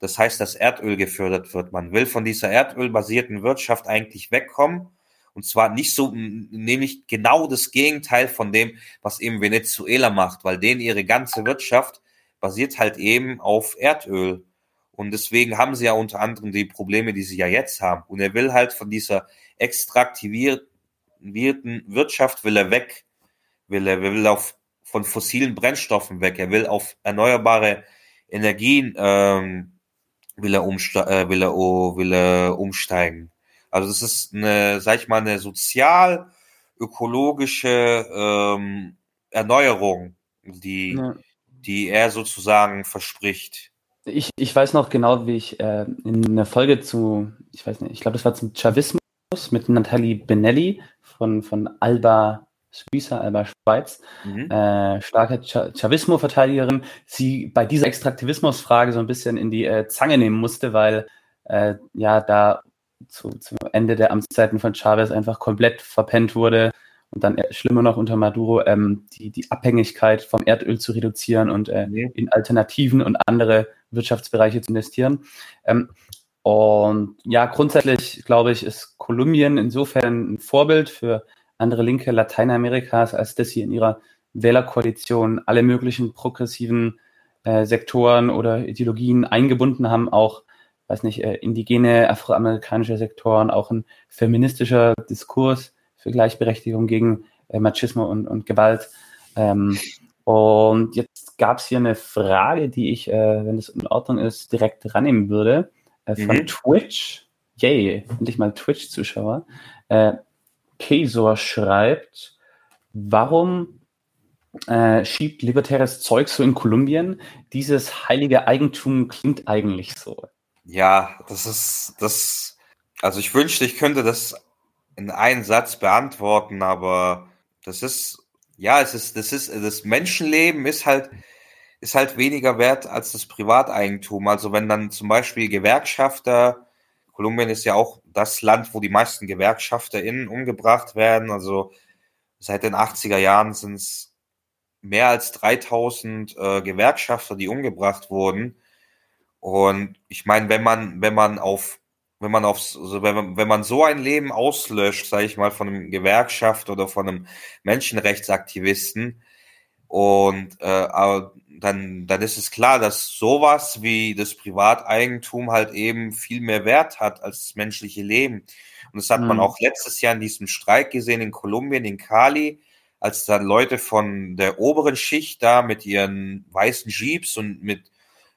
Das heißt, dass Erdöl gefördert wird. Man will von dieser erdölbasierten Wirtschaft eigentlich wegkommen. Und zwar nicht so, nämlich genau das Gegenteil von dem, was eben Venezuela macht, weil denen ihre ganze Wirtschaft basiert halt eben auf Erdöl. Und deswegen haben sie ja unter anderem die Probleme, die sie ja jetzt haben. Und er will halt von dieser extraktivierten Wirtschaft will er weg. Will er will auf von fossilen Brennstoffen weg. Er will auf erneuerbare Energien ähm, will er, umste äh, will, er, oh, will er umsteigen. Also das ist eine, sag ich mal, eine sozial-ökologische ähm, Erneuerung, die, ja. die er sozusagen verspricht.
Ich, ich weiß noch genau, wie ich äh, in einer Folge zu, ich weiß nicht, ich glaube, das war zum Chavismus mit Nathalie Benelli von, von Alba Suiza, Alba Schweiz, mhm. äh, starke Chavismo-Verteidigerin, sie bei dieser Extraktivismusfrage so ein bisschen in die äh, Zange nehmen musste, weil äh, ja da zu, zu Ende der Amtszeiten von Chavez einfach komplett verpennt wurde und dann äh, schlimmer noch unter Maduro ähm, die, die Abhängigkeit vom Erdöl zu reduzieren und äh, mhm. in Alternativen und andere Wirtschaftsbereiche zu investieren. Ähm, und ja, grundsätzlich glaube ich, ist Kolumbien insofern ein Vorbild für andere Linke Lateinamerikas, als dass sie in ihrer Wählerkoalition alle möglichen progressiven äh, Sektoren oder Ideologien eingebunden haben, auch, weiß nicht, äh, indigene afroamerikanische Sektoren, auch ein feministischer Diskurs für Gleichberechtigung gegen äh, Machismo und, und Gewalt. Ähm, und jetzt gab es hier eine Frage, die ich, äh, wenn es in Ordnung ist, direkt rannehmen würde, äh, von mhm. Twitch. Yay, endlich mal Twitch-Zuschauer. Äh, Kesor schreibt, warum äh, schiebt libertäres Zeug so in Kolumbien? Dieses heilige Eigentum klingt eigentlich so.
Ja, das ist das. Also ich wünschte, ich könnte das in einen Satz beantworten, aber das ist ja, es ist das ist das Menschenleben ist halt ist halt weniger wert als das Privateigentum. Also wenn dann zum Beispiel Gewerkschafter Kolumbien ist ja auch das Land, wo die meisten GewerkschafterInnen umgebracht werden. Also seit den 80er Jahren sind es mehr als 3000 äh, Gewerkschafter, die umgebracht wurden. Und ich meine, wenn man, wenn man auf, wenn man auf, also wenn man, wenn man so ein Leben auslöscht, sage ich mal, von einem Gewerkschaft oder von einem Menschenrechtsaktivisten, und äh, dann, dann ist es klar, dass sowas wie das Privateigentum halt eben viel mehr Wert hat als das menschliche Leben. Und das hat mhm. man auch letztes Jahr in diesem Streik gesehen in Kolumbien, in Cali, als dann Leute von der oberen Schicht da mit ihren weißen Jeeps und mit,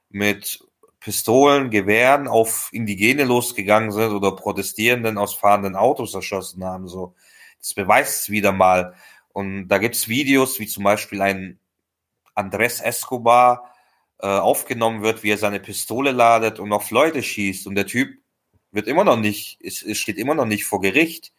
mit Pistolen, Gewehren auf Indigene losgegangen sind oder Protestierenden aus fahrenden Autos erschossen haben. So, das beweist es wieder mal. Und da gibt's Videos, wie zum Beispiel ein Andres Escobar äh, aufgenommen wird, wie er seine Pistole ladet und auf Leute schießt. Und der Typ wird immer noch nicht, es, es steht immer noch nicht vor Gericht.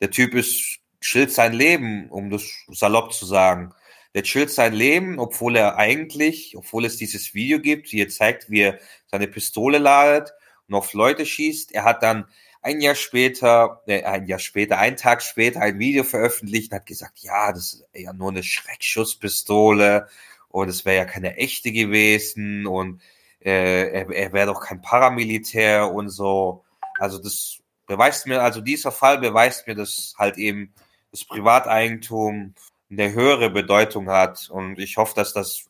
Der Typ ist, schilt sein Leben, um das salopp zu sagen. Der chillt sein Leben, obwohl er eigentlich, obwohl es dieses Video gibt, wie er zeigt, wie er seine Pistole ladet und auf Leute schießt. Er hat dann ein Jahr später, äh, ein Jahr später, einen Tag später ein Video veröffentlicht und hat gesagt, ja, das ist ja nur eine Schreckschusspistole und es wäre ja keine echte gewesen und äh, er, er wäre doch kein Paramilitär und so. Also das beweist mir, also dieser Fall beweist mir, dass halt eben das Privateigentum eine höhere Bedeutung hat und ich hoffe, dass das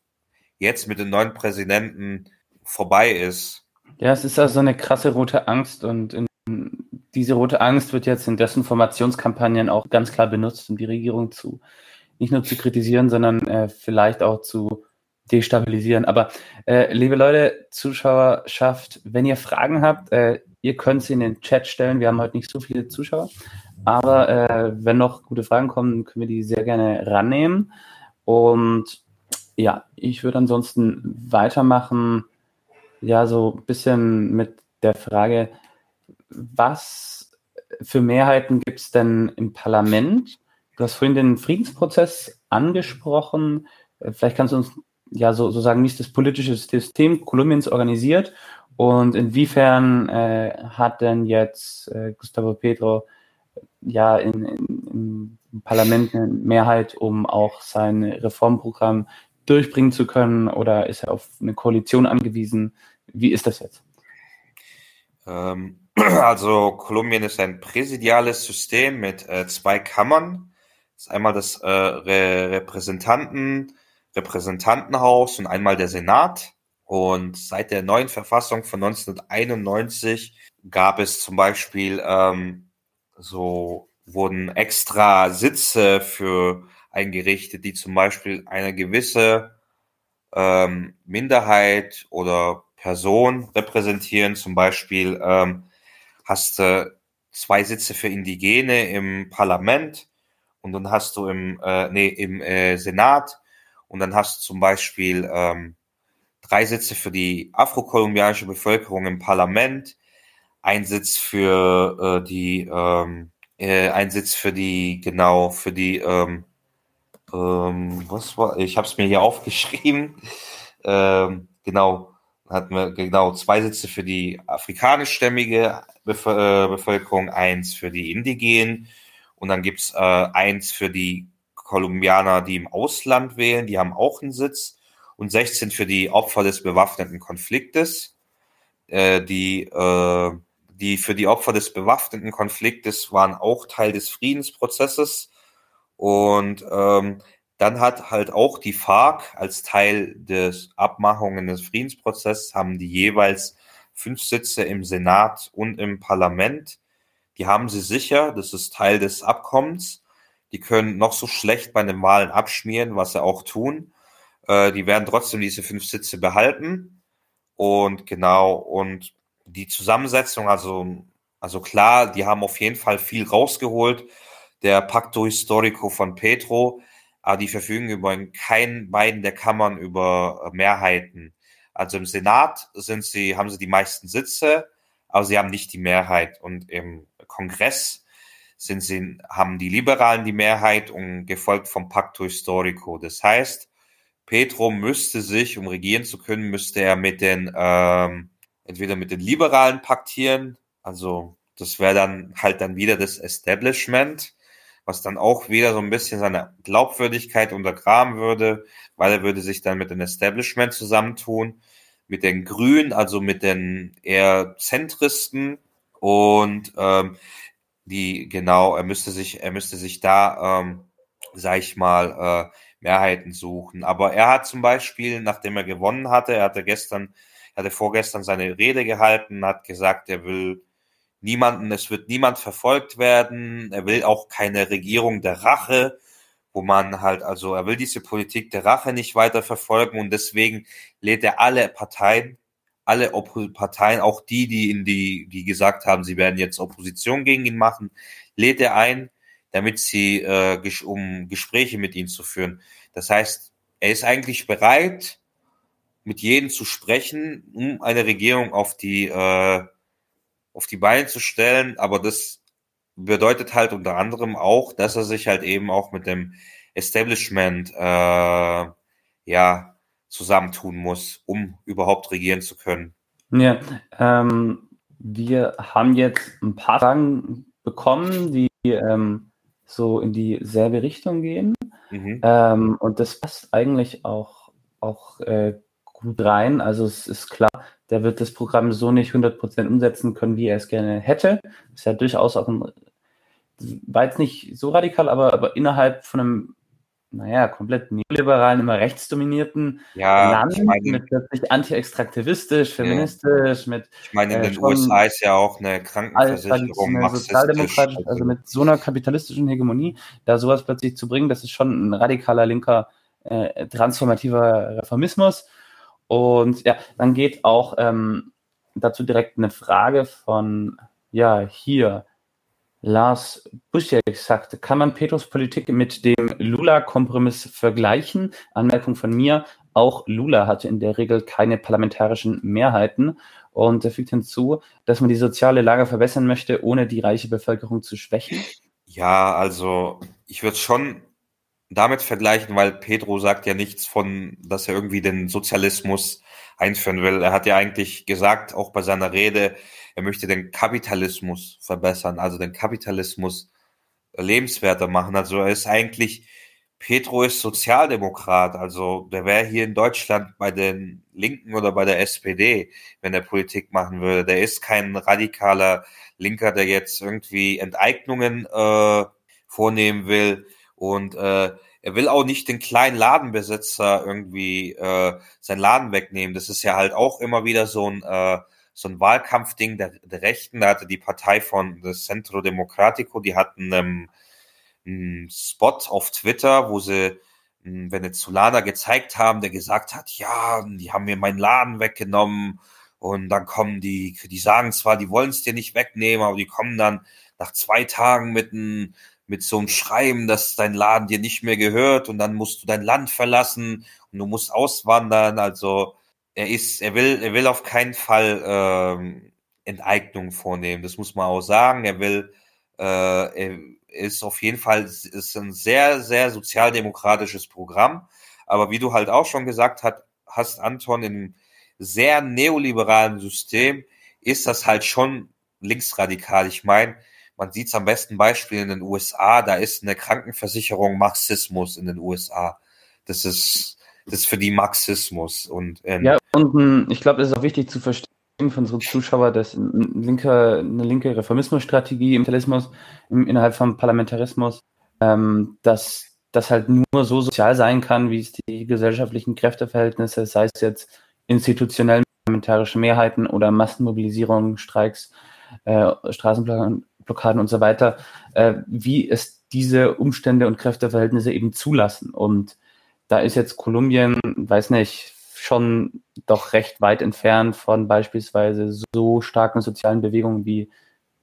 jetzt mit dem neuen Präsidenten vorbei ist.
Ja, es ist also eine krasse rote Angst und in, diese rote Angst wird jetzt in Desinformationskampagnen auch ganz klar benutzt, um die Regierung zu nicht nur zu kritisieren, sondern äh, vielleicht auch zu destabilisieren. Aber äh, liebe Leute, Zuschauerschaft, wenn ihr Fragen habt, äh, ihr könnt sie in den Chat stellen. Wir haben heute nicht so viele Zuschauer, aber äh, wenn noch gute Fragen kommen, können wir die sehr gerne rannehmen. Und ja, ich würde ansonsten weitermachen, ja, so ein bisschen mit der Frage, was für Mehrheiten gibt es denn im Parlament? Du hast vorhin den Friedensprozess angesprochen. Vielleicht kannst du uns ja so, so sagen, wie ist das politische System Kolumbiens organisiert und inwiefern äh, hat denn jetzt äh, Gustavo Petro ja in, in, im Parlament eine Mehrheit, um auch sein Reformprogramm durchbringen zu können oder ist er auf eine Koalition angewiesen? Wie ist das jetzt?
Ähm, also Kolumbien ist ein präsidiales System mit äh, zwei Kammern. Das ist einmal das äh, Re Repräsentanten, Repräsentantenhaus und einmal der Senat. Und seit der neuen Verfassung von 1991 gab es zum Beispiel ähm, so wurden extra Sitze für eingerichtet, die zum Beispiel eine gewisse ähm, Minderheit oder Person repräsentieren. Zum Beispiel ähm, hast du zwei Sitze für Indigene im Parlament und dann hast du im, äh, nee, im äh, Senat und dann hast du zum Beispiel ähm, drei Sitze für die afrokolumbianische Bevölkerung im Parlament, ein Sitz für äh, die, ähm, äh, ein Sitz für die, genau, für die, ähm, ähm, was war, ich habe es mir hier aufgeschrieben, ähm, genau, hatten wir genau zwei Sitze für die afrikanischstämmige äh, Bevölkerung, eins für die Indigenen und dann gibt's äh, eins für die Kolumbianer, die im Ausland wählen, die haben auch einen Sitz und 16 für die Opfer des bewaffneten Konfliktes. Äh, die, äh, die für die Opfer des bewaffneten Konfliktes waren auch Teil des Friedensprozesses und ähm, dann hat halt auch die FARC als Teil des Abmachungen des Friedensprozesses haben die jeweils fünf Sitze im Senat und im Parlament. Die haben sie sicher, das ist Teil des Abkommens. Die können noch so schlecht bei den Wahlen abschmieren, was sie auch tun. Äh, die werden trotzdem diese fünf Sitze behalten. Und genau, und die Zusammensetzung, also, also klar, die haben auf jeden Fall viel rausgeholt. Der Pacto Historico von Petro, aber die verfügen über in keinen beiden der Kammern über äh, Mehrheiten. Also im Senat sind sie, haben sie die meisten Sitze, aber sie haben nicht die Mehrheit. Und im Kongress sind sie, haben die Liberalen die Mehrheit und gefolgt vom Pacto Historico. Das heißt, Petro müsste sich, um regieren zu können, müsste er mit den, ähm, entweder mit den Liberalen paktieren, also das wäre dann halt dann wieder das Establishment, was dann auch wieder so ein bisschen seine Glaubwürdigkeit untergraben würde, weil er würde sich dann mit dem Establishment zusammentun, mit den Grünen, also mit den eher Zentristen und ähm, die genau, er müsste sich, er müsste sich da, ähm, sag ich mal, äh, Mehrheiten suchen. Aber er hat zum Beispiel, nachdem er gewonnen hatte, er hatte gestern, er hatte vorgestern seine Rede gehalten, hat gesagt, er will niemanden, es wird niemand verfolgt werden. Er will auch keine Regierung der Rache, wo man halt, also er will diese Politik der Rache nicht weiter verfolgen und deswegen lädt er alle Parteien, alle Oppo Parteien, auch die, die in die, die gesagt haben, sie werden jetzt Opposition gegen ihn machen, lädt er ein, damit sie, äh, um Gespräche mit ihm zu führen. Das heißt, er ist eigentlich bereit, mit jedem zu sprechen, um eine Regierung auf die äh, auf die Beine zu stellen, aber das bedeutet halt unter anderem auch, dass er sich halt eben auch mit dem Establishment äh, ja zusammentun muss, um überhaupt regieren zu können.
Ja, ähm, wir haben jetzt ein paar Fragen bekommen, die ähm, so in dieselbe Richtung gehen. Mhm. Ähm, und das passt eigentlich auch, auch äh, gut rein. Also es ist klar, der wird das Programm so nicht 100% umsetzen können, wie er es gerne hätte. Ist ja durchaus auch ein, war jetzt nicht so radikal, aber, aber innerhalb von einem naja, komplett neoliberalen, immer rechtsdominierten
ja,
Land, meine, mit plötzlich anti-extraktivistisch, feministisch,
ja.
mit.
Ich meine, in äh, den USA ist ja auch eine Krankenversicherung
eine sozialdemokratisch, also, also mit so einer kapitalistischen Hegemonie, da sowas plötzlich zu bringen, das ist schon ein radikaler linker äh, transformativer Reformismus. Und ja, dann geht auch ähm, dazu direkt eine Frage von, ja, hier, Lars Buschek sagte, kann man Petros Politik mit dem Lula-Kompromiss vergleichen? Anmerkung von mir, auch Lula hatte in der Regel keine parlamentarischen Mehrheiten und er fügt hinzu, dass man die soziale Lage verbessern möchte, ohne die reiche Bevölkerung zu schwächen.
Ja, also ich würde schon damit vergleichen, weil Pedro sagt ja nichts von, dass er irgendwie den Sozialismus einführen will. Er hat ja eigentlich gesagt, auch bei seiner Rede, er möchte den Kapitalismus verbessern, also den Kapitalismus lebenswerter machen. Also er ist eigentlich, Pedro ist Sozialdemokrat, also der wäre hier in Deutschland bei den Linken oder bei der SPD, wenn er Politik machen würde. Der ist kein radikaler Linker, der jetzt irgendwie Enteignungen äh, vornehmen will und äh, er will auch nicht den kleinen Ladenbesitzer irgendwie äh, sein Laden wegnehmen. Das ist ja halt auch immer wieder so ein äh, so ein Wahlkampfding der, der Rechten. Da hatte die Partei von das Centro Democratico, die hatten ähm, einen Spot auf Twitter, wo sie einen Venezolaner gezeigt haben, der gesagt hat, ja, die haben mir meinen Laden weggenommen und dann kommen die, die sagen zwar, die wollen es dir nicht wegnehmen, aber die kommen dann nach zwei Tagen mit einem mit so einem Schreiben, dass dein Laden dir nicht mehr gehört und dann musst du dein Land verlassen und du musst auswandern. Also er ist, er will, er will auf keinen Fall ähm, Enteignung vornehmen. Das muss man auch sagen. Er will, äh, er ist auf jeden Fall, ist ein sehr, sehr sozialdemokratisches Programm. Aber wie du halt auch schon gesagt hast, hast Anton, in sehr neoliberalen System ist das halt schon linksradikal. Ich meine, man sieht es am besten Beispiel in den USA, da ist eine Krankenversicherung Marxismus in den USA. Das ist, das ist für die Marxismus. Und,
ähm, ja, und ich glaube, es ist auch wichtig zu verstehen für unsere Zuschauer, dass ein linker, eine linke Reformismusstrategie im Kapitalismus, im, innerhalb vom Parlamentarismus, ähm, dass das halt nur so sozial sein kann, wie es die gesellschaftlichen Kräfteverhältnisse, sei es jetzt institutionell parlamentarische Mehrheiten oder Massenmobilisierung, Streiks, äh, Straßenplan Blockaden und so weiter, äh, wie es diese Umstände und Kräfteverhältnisse eben zulassen. Und da ist jetzt Kolumbien, weiß nicht, schon doch recht weit entfernt von beispielsweise so starken sozialen Bewegungen wie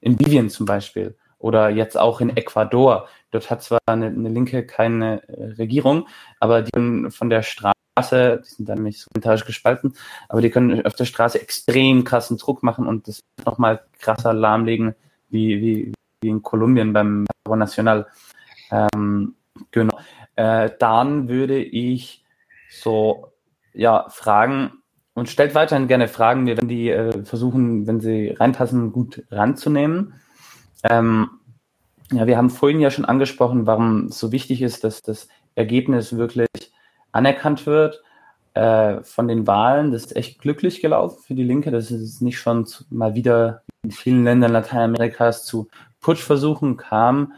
in Bolivien zum Beispiel oder jetzt auch in Ecuador. Dort hat zwar eine, eine Linke keine äh, Regierung, aber die können von der Straße, die sind dann nämlich solidarisch gespalten, aber die können auf der Straße extrem krassen Druck machen und das nochmal krasser lahmlegen, wie, wie, wie in Kolumbien beim Paro Nacional. Ähm, genau. Äh, dann würde ich so ja, fragen und stellt weiterhin gerne Fragen. Wir werden die äh, versuchen, wenn sie reinpassen, gut ranzunehmen. Ähm, ja, wir haben vorhin ja schon angesprochen, warum es so wichtig ist, dass das Ergebnis wirklich anerkannt wird äh, von den Wahlen. Das ist echt glücklich gelaufen für die Linke. Das ist nicht schon mal wieder in vielen Ländern Lateinamerikas zu Putschversuchen kam.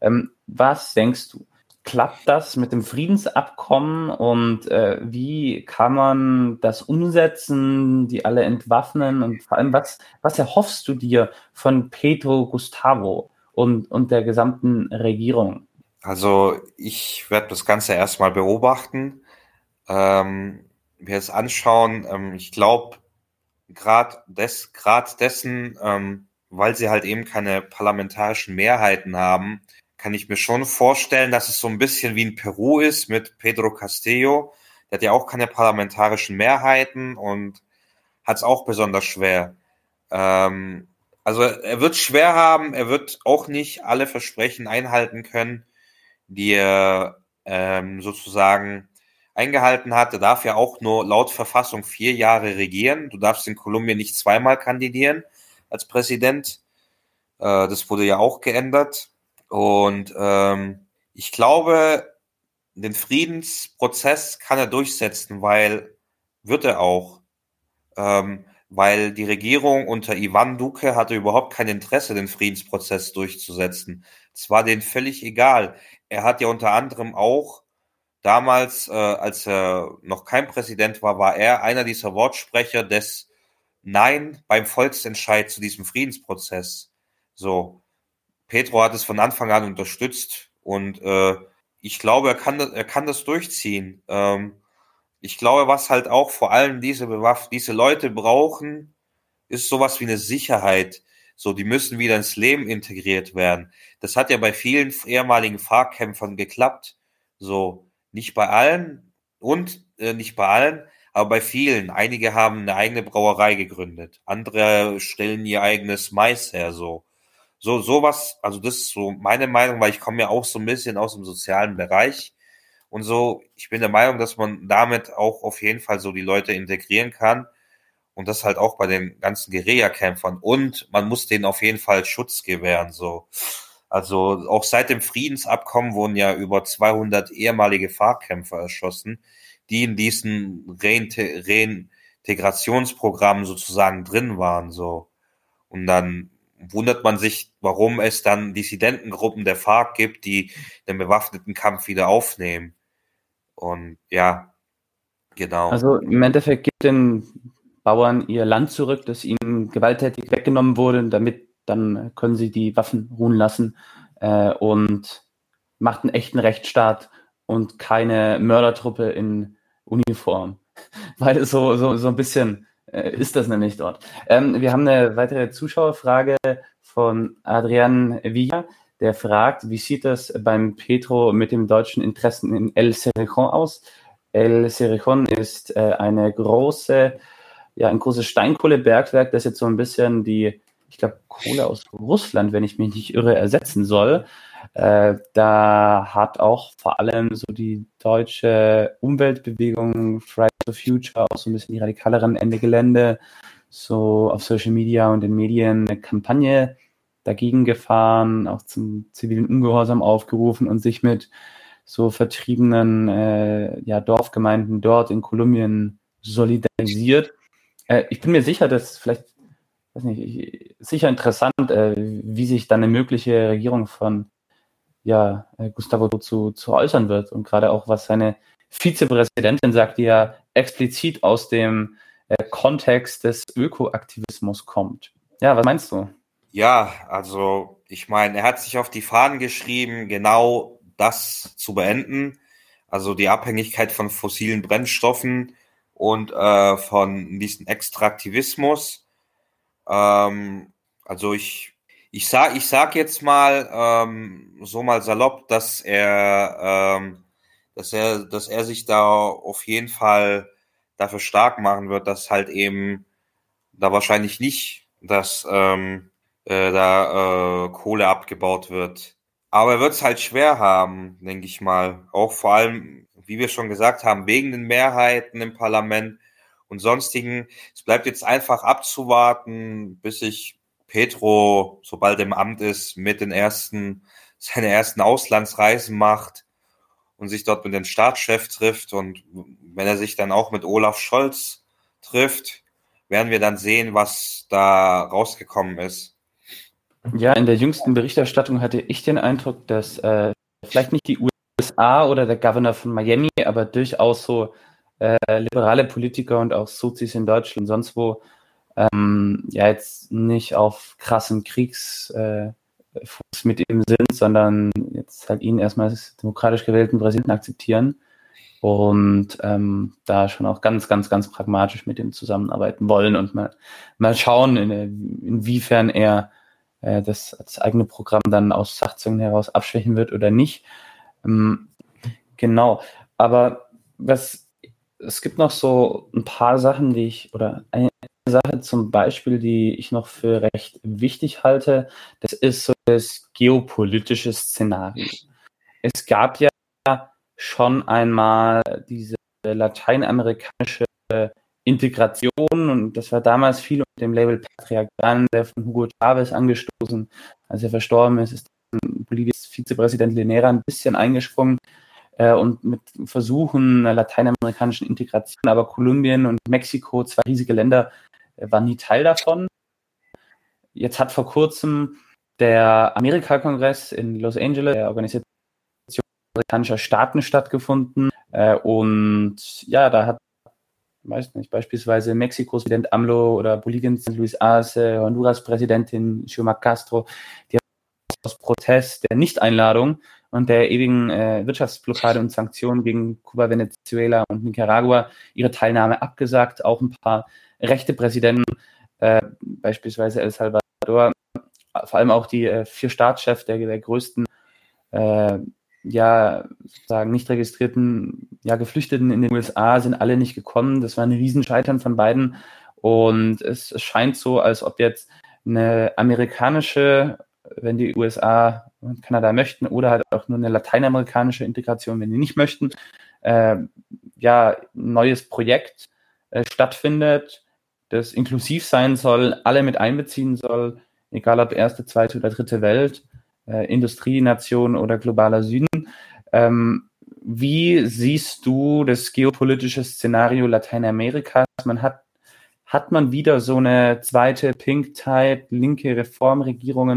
Ähm, was denkst du? Klappt das mit dem Friedensabkommen und äh, wie kann man das umsetzen, die alle entwaffnen und vor allem, was, was erhoffst du dir von Pedro Gustavo und, und der gesamten Regierung?
Also ich werde das Ganze erstmal beobachten, ähm, wir es anschauen. Ähm, ich glaube, gerade des, grad dessen, ähm, weil sie halt eben keine parlamentarischen Mehrheiten haben, kann ich mir schon vorstellen, dass es so ein bisschen wie in Peru ist mit Pedro Castillo. Der hat ja auch keine parlamentarischen Mehrheiten und hat es auch besonders schwer. Ähm, also er wird schwer haben, er wird auch nicht alle Versprechen einhalten können, die er ähm, sozusagen eingehalten hat. Er darf ja auch nur laut Verfassung vier Jahre regieren. Du darfst in Kolumbien nicht zweimal kandidieren als Präsident. Äh, das wurde ja auch geändert. Und ähm, ich glaube, den Friedensprozess kann er durchsetzen, weil wird er auch. Ähm, weil die Regierung unter Ivan Duque hatte überhaupt kein Interesse, den Friedensprozess durchzusetzen. Es war denen völlig egal. Er hat ja unter anderem auch damals, äh, als er noch kein Präsident war, war er einer dieser Wortsprecher des Nein beim Volksentscheid zu diesem Friedensprozess. So, Petro hat es von Anfang an unterstützt und äh, ich glaube, er kann das, er kann das durchziehen. Ähm, ich glaube, was halt auch vor allem diese bewaff diese Leute brauchen, ist sowas wie eine Sicherheit. So, die müssen wieder ins Leben integriert werden. Das hat ja bei vielen ehemaligen Fahrkämpfern geklappt. So, nicht bei allen und äh, nicht bei allen, aber bei vielen. Einige haben eine eigene Brauerei gegründet. Andere stellen ihr eigenes Mais her, so. So, sowas, also das ist so meine Meinung, weil ich komme ja auch so ein bisschen aus dem sozialen Bereich. Und so, ich bin der Meinung, dass man damit auch auf jeden Fall so die Leute integrieren kann. Und das halt auch bei den ganzen Guerilla-Kämpfern. Und man muss denen auf jeden Fall Schutz gewähren, so. Also auch seit dem Friedensabkommen wurden ja über 200 ehemalige Fahrkämpfer erschossen, die in diesen Reintegrationsprogrammen sozusagen drin waren, so. Und dann wundert man sich, warum es dann Dissidentengruppen der FARC gibt, die den bewaffneten Kampf wieder aufnehmen. Und ja, genau.
Also im Endeffekt gibt den Bauern ihr Land zurück, das ihnen gewalttätig weggenommen wurde, damit dann können sie die Waffen ruhen lassen äh, und macht einen echten Rechtsstaat und keine Mördertruppe in Uniform. Weil so, so, so ein bisschen äh, ist das nämlich dort. Ähm, wir haben eine weitere Zuschauerfrage von Adrian Villa, der fragt, wie sieht das beim Petro mit dem deutschen Interessen in El Cerrejón aus? El Cerrejón ist äh, eine große, ja, ein großes Steinkohlebergwerk, das jetzt so ein bisschen die, ich glaube, Kohle aus Russland, wenn ich mich nicht irre, ersetzen soll. Äh, da hat auch vor allem so die deutsche Umweltbewegung Fridays for Future auch so ein bisschen die radikaleren Ende Gelände so auf Social Media und den Medien eine Kampagne dagegen gefahren, auch zum zivilen Ungehorsam aufgerufen und sich mit so vertriebenen äh, ja, Dorfgemeinden dort in Kolumbien solidarisiert. Äh, ich bin mir sicher, dass vielleicht, weiß nicht, sicher interessant, äh, wie sich dann eine mögliche Regierung von ja, äh, Gustavo zu, zu äußern wird und gerade auch, was seine Vizepräsidentin sagt, die ja explizit aus dem äh, Kontext des Ökoaktivismus kommt. Ja, was meinst du?
Ja, also ich meine, er hat sich auf die Fahnen geschrieben, genau das zu beenden, also die Abhängigkeit von fossilen Brennstoffen und äh, von diesem Extraktivismus. Ähm, also ich ich sag, ich sag jetzt mal ähm, so mal salopp, dass er, ähm, dass er, dass er sich da auf jeden Fall dafür stark machen wird, dass halt eben da wahrscheinlich nicht, dass ähm, äh, da äh, Kohle abgebaut wird. Aber er wird es halt schwer haben, denke ich mal. Auch vor allem, wie wir schon gesagt haben, wegen den Mehrheiten im Parlament und sonstigen. Es bleibt jetzt einfach abzuwarten, bis sich Petro, sobald er im Amt ist, mit den ersten, seine ersten Auslandsreisen macht und sich dort mit dem Staatschef trifft und wenn er sich dann auch mit Olaf Scholz trifft, werden wir dann sehen, was da rausgekommen ist.
Ja, in der jüngsten Berichterstattung hatte ich den Eindruck, dass äh, vielleicht nicht die USA oder der Governor von Miami, aber durchaus so äh, liberale Politiker und auch Sozis in Deutschland und sonst wo ähm, ja jetzt nicht auf krassen Kriegsfuß äh, mit ihm sind, sondern jetzt halt ihn erstmal als demokratisch gewählten Präsidenten akzeptieren und ähm, da schon auch ganz, ganz, ganz pragmatisch mit ihm zusammenarbeiten wollen und mal, mal schauen, in, inwiefern er äh, das als eigene Programm dann aus Sachzwängen heraus abschwächen wird oder nicht. Ähm, genau, aber was es gibt noch so ein paar Sachen, die ich, oder eine, Sache zum Beispiel, die ich noch für recht wichtig halte, das ist so das geopolitische Szenario. Es gab ja schon einmal diese lateinamerikanische Integration und das war damals viel unter dem Label Patriarchan, der von Hugo Chavez angestoßen, als er verstorben ist, ist Boliviens Vizepräsident Linera ein bisschen eingesprungen äh, und mit Versuchen einer lateinamerikanischen Integration, aber Kolumbien und Mexiko, zwei riesige Länder, äh, waren nie Teil davon. Jetzt hat vor kurzem der Amerika-Kongress in Los Angeles, der Organisation amerikanischer Staaten stattgefunden. Äh, und ja, da hat weiß nicht, beispielsweise Mexikos Präsident AMLO oder Boliviens Luis Arce, Honduras Präsidentin Xiomara Castro, die aus Protest der Nichteinladung und der ewigen äh, Wirtschaftsblockade und Sanktionen gegen Kuba, Venezuela und Nicaragua ihre Teilnahme abgesagt. Auch ein paar rechte Präsidenten, äh, beispielsweise El Salvador, vor allem auch die äh, vier Staatschefs der, der größten äh, ja, sozusagen nicht registrierten ja, Geflüchteten in den USA sind alle nicht gekommen. Das war ein Riesenscheitern von beiden. Und es scheint so, als ob jetzt eine amerikanische wenn die USA und Kanada möchten, oder halt auch nur eine lateinamerikanische Integration, wenn die nicht möchten, äh, ja, ein neues Projekt äh, stattfindet, das inklusiv sein soll, alle mit einbeziehen soll, egal ob erste, zweite oder dritte Welt, äh, Industrienation oder globaler Süden. Ähm, wie siehst du das geopolitische Szenario Lateinamerikas? Man hat hat man wieder so eine zweite Pink-Tide, linke Reformregierungen,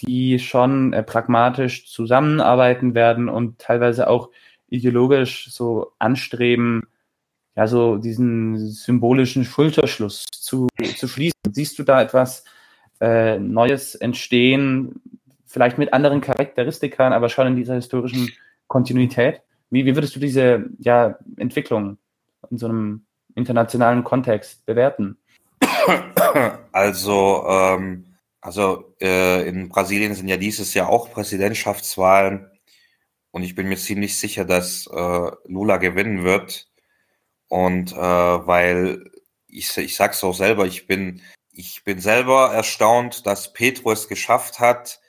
die schon äh, pragmatisch zusammenarbeiten werden und teilweise auch ideologisch so anstreben, ja, so diesen symbolischen Schulterschluss zu, zu schließen. Siehst du da etwas äh, Neues entstehen, vielleicht mit anderen Charakteristikern, aber schon in dieser historischen Kontinuität? Wie, wie würdest du diese ja, Entwicklung in so einem internationalen Kontext bewerten?
Also, ähm, also äh, in Brasilien sind ja dieses Jahr auch Präsidentschaftswahlen und ich bin mir ziemlich sicher, dass äh, Lula gewinnen wird. Und äh, weil ich, ich sag's auch selber, ich bin, ich bin selber erstaunt, dass Petro es geschafft hat,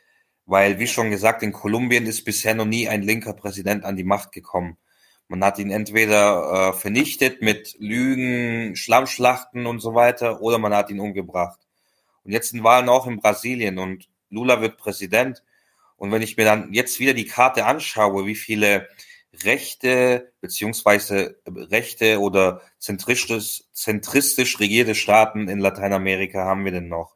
weil, wie schon gesagt, in Kolumbien ist bisher noch nie ein linker Präsident an die Macht gekommen. Man hat ihn entweder äh, vernichtet mit Lügen, Schlammschlachten und so weiter, oder man hat ihn umgebracht. Und jetzt sind Wahlen auch in Brasilien und Lula wird Präsident. Und wenn ich mir dann jetzt wieder die Karte anschaue, wie viele rechte beziehungsweise rechte oder zentristisch, zentristisch regierte Staaten in Lateinamerika haben wir denn noch?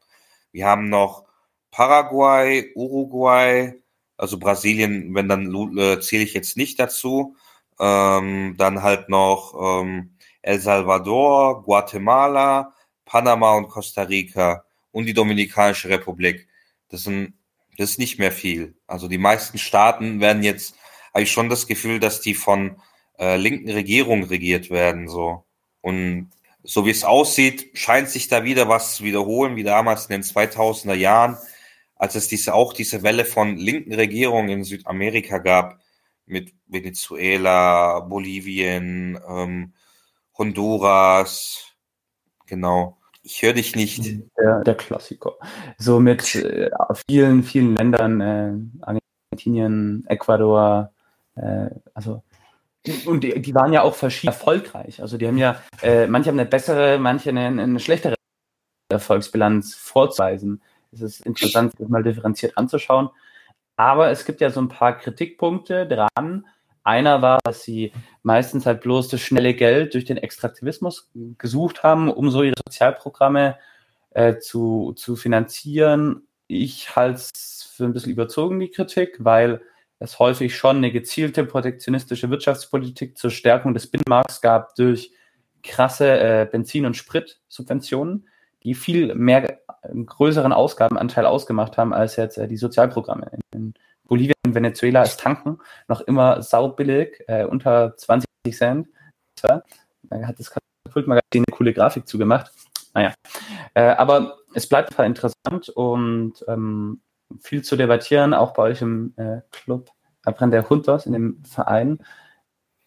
Wir haben noch Paraguay, Uruguay, also Brasilien, wenn dann äh, zähle ich jetzt nicht dazu. Ähm, dann halt noch ähm, El Salvador, Guatemala, Panama und Costa Rica und die Dominikanische Republik. Das sind das ist nicht mehr viel. Also die meisten Staaten werden jetzt, habe ich schon das Gefühl, dass die von äh, linken Regierungen regiert werden. so Und so wie es aussieht, scheint sich da wieder was zu wiederholen, wie damals in den 2000er Jahren, als es diese auch diese Welle von linken Regierungen in Südamerika gab, mit Venezuela, Bolivien, ähm, Honduras, genau. Ich höre dich nicht.
Der, der, Klassiker. So mit äh, vielen, vielen Ländern, äh, Argentinien, Ecuador, äh, also und die, die, waren ja auch verschieden erfolgreich. Also die haben ja, äh, manche haben eine bessere, manche eine, eine schlechtere Erfolgsbilanz vorzuweisen. Es ist interessant, das mal differenziert anzuschauen. Aber es gibt ja so ein paar Kritikpunkte dran, einer war, dass sie meistens halt bloß das schnelle Geld durch den Extraktivismus gesucht haben, um so ihre Sozialprogramme äh, zu, zu finanzieren. Ich halte es für ein bisschen überzogen, die Kritik, weil es häufig schon eine gezielte protektionistische Wirtschaftspolitik zur Stärkung des Binnenmarkts gab durch krasse äh, Benzin- und Spritsubventionen, die viel mehr einen größeren Ausgabenanteil ausgemacht haben als jetzt äh, die Sozialprogramme. In, Bolivien und Venezuela ist Tanken noch immer saubillig, äh, unter 20 Cent. Da hat das Katapultmagazin eine coole Grafik zugemacht. Naja, äh, aber es bleibt einfach interessant und ähm, viel zu debattieren, auch bei euch im äh, Club Aprender Juntos, in dem Verein,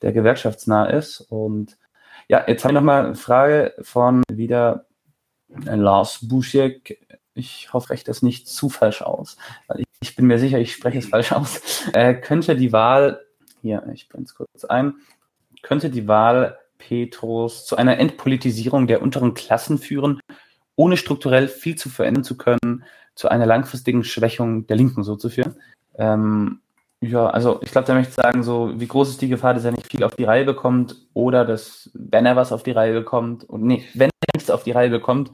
der gewerkschaftsnah ist. Und ja, jetzt habe ich nochmal eine Frage von wieder äh, Lars Buschek. Ich hoffe, ich das nicht zu falsch aus, weil ich ich bin mir sicher, ich spreche es falsch aus, äh, könnte die Wahl hier, ich blende es kurz ein, könnte die Wahl Petros zu einer Entpolitisierung der unteren Klassen führen, ohne strukturell viel zu verändern zu können, zu einer langfristigen Schwächung der Linken so zu führen. Ähm, ja, also ich glaube, da möchte ich sagen, so wie groß ist die Gefahr, dass er nicht viel auf die Reihe bekommt oder dass, wenn er was auf die Reihe bekommt, und nee, wenn er nichts auf die Reihe bekommt,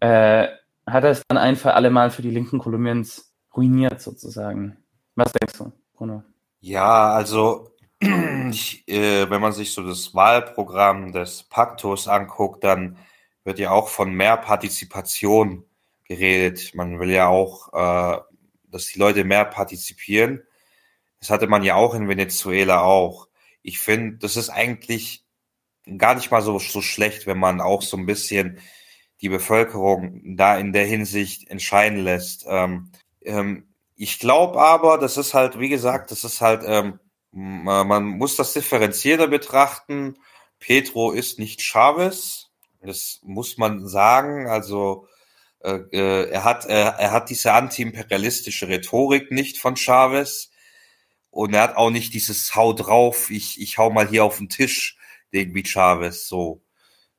äh, hat er es dann ein für alle Mal für die linken Kolumbiens ruiniert sozusagen. Was denkst du, Bruno?
Ja, also ich, äh, wenn man sich so das Wahlprogramm des Paktos anguckt, dann wird ja auch von mehr Partizipation geredet. Man will ja auch, äh, dass die Leute mehr partizipieren. Das hatte man ja auch in Venezuela auch. Ich finde, das ist eigentlich gar nicht mal so, so schlecht, wenn man auch so ein bisschen die Bevölkerung da in der Hinsicht entscheiden lässt. Ähm, ähm, ich glaube aber, das ist halt, wie gesagt, das ist halt, ähm, man muss das differenzierter betrachten. Petro ist nicht Chavez, das muss man sagen. Also äh, äh er hat äh, er hat diese antiimperialistische Rhetorik nicht von Chavez und er hat auch nicht dieses Hau drauf, ich ich hau mal hier auf den Tisch irgendwie Chavez so.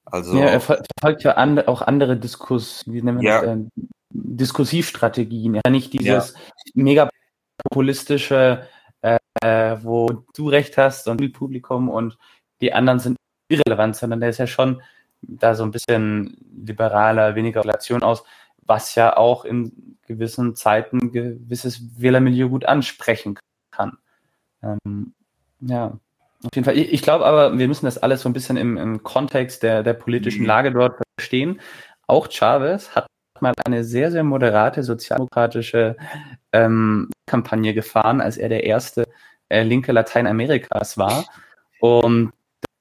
Also ja, er verfolgt ja and, auch andere Diskurs, wie nennen wir ja. das, äh, Diskursivstrategien. Ja, nicht dieses ja. mega populistische, äh, wo du recht hast und viel Publikum und die anderen sind irrelevant, sondern der ist ja schon da so ein bisschen liberaler, weniger Relation aus, was ja auch in gewissen Zeiten gewisses Wählermilieu gut ansprechen kann. Ähm, ja, auf jeden Fall. Ich, ich glaube aber, wir müssen das alles so ein bisschen im, im Kontext der, der politischen mhm. Lage dort verstehen. Auch Chavez hat mal eine sehr, sehr moderate sozialdemokratische ähm, Kampagne gefahren, als er der erste äh, Linke Lateinamerikas war. Und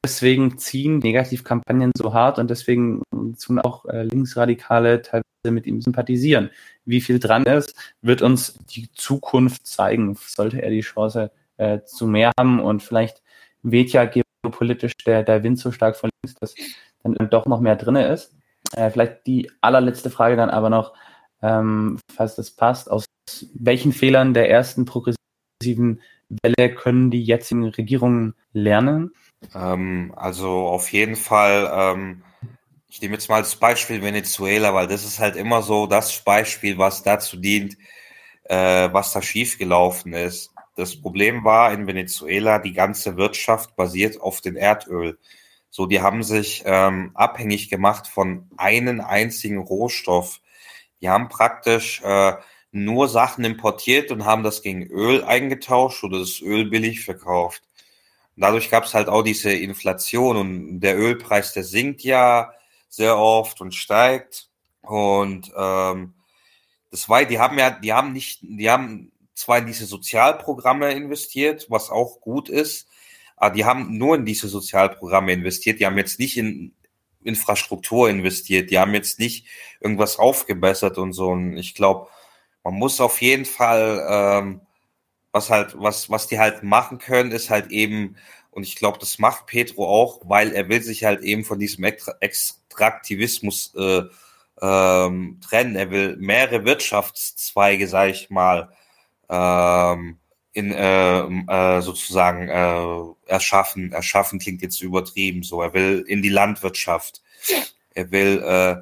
deswegen ziehen Negativkampagnen so hart und deswegen tun auch äh, Linksradikale teilweise mit ihm sympathisieren. Wie viel dran ist, wird uns die Zukunft zeigen, sollte er die Chance äh, zu mehr haben und vielleicht weht ja geopolitisch der, der Wind so stark von links, dass dann doch noch mehr drin ist. Äh, vielleicht die allerletzte Frage dann aber noch, ähm, falls das passt, aus welchen Fehlern der ersten progressiven Welle können die jetzigen Regierungen lernen?
Ähm, also auf jeden Fall, ähm, ich nehme jetzt mal das Beispiel Venezuela, weil das ist halt immer so das Beispiel, was dazu dient, äh, was da schiefgelaufen ist. Das Problem war in Venezuela, die ganze Wirtschaft basiert auf dem Erdöl. So, die haben sich ähm, abhängig gemacht von einem einzigen Rohstoff. Die haben praktisch äh, nur Sachen importiert und haben das gegen Öl eingetauscht oder das Öl billig verkauft. Dadurch gab es halt auch diese Inflation und der Ölpreis, der sinkt ja sehr oft und steigt. Und ähm, das war, die haben ja, die haben nicht, die haben zwar in diese Sozialprogramme investiert, was auch gut ist, aber die haben nur in diese Sozialprogramme investiert. Die haben jetzt nicht in Infrastruktur investiert. Die haben jetzt nicht irgendwas aufgebessert und so. Und ich glaube, man muss auf jeden Fall, ähm, was halt, was, was die halt machen können, ist halt eben, und ich glaube, das macht Petro auch, weil er will sich halt eben von diesem Extraktivismus äh, ähm, trennen. Er will mehrere Wirtschaftszweige, sag ich mal, ähm, in äh, äh, sozusagen äh, erschaffen. Erschaffen klingt jetzt übertrieben. So, er will in die Landwirtschaft. Er will äh,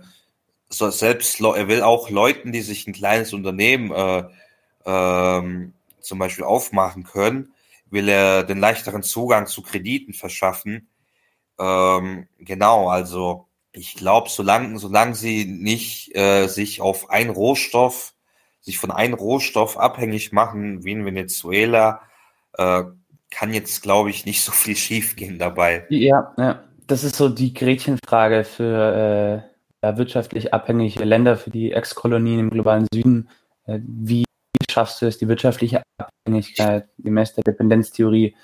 so selbst, er will auch Leuten, die sich ein kleines Unternehmen äh, ähm, zum Beispiel aufmachen können, will er den leichteren Zugang zu Krediten verschaffen. Ähm, genau, also ich glaube, solange solange sie nicht äh, sich auf einen Rohstoff sich von einem Rohstoff abhängig machen, wie in Venezuela, äh, kann jetzt, glaube ich, nicht so viel schiefgehen dabei.
Ja, ja, das ist so die Gretchenfrage für äh, wirtschaftlich abhängige Länder, für die Ex-Kolonien im globalen Süden. Äh, wie schaffst du es, die wirtschaftliche Abhängigkeit gemäß der Dependenztheorie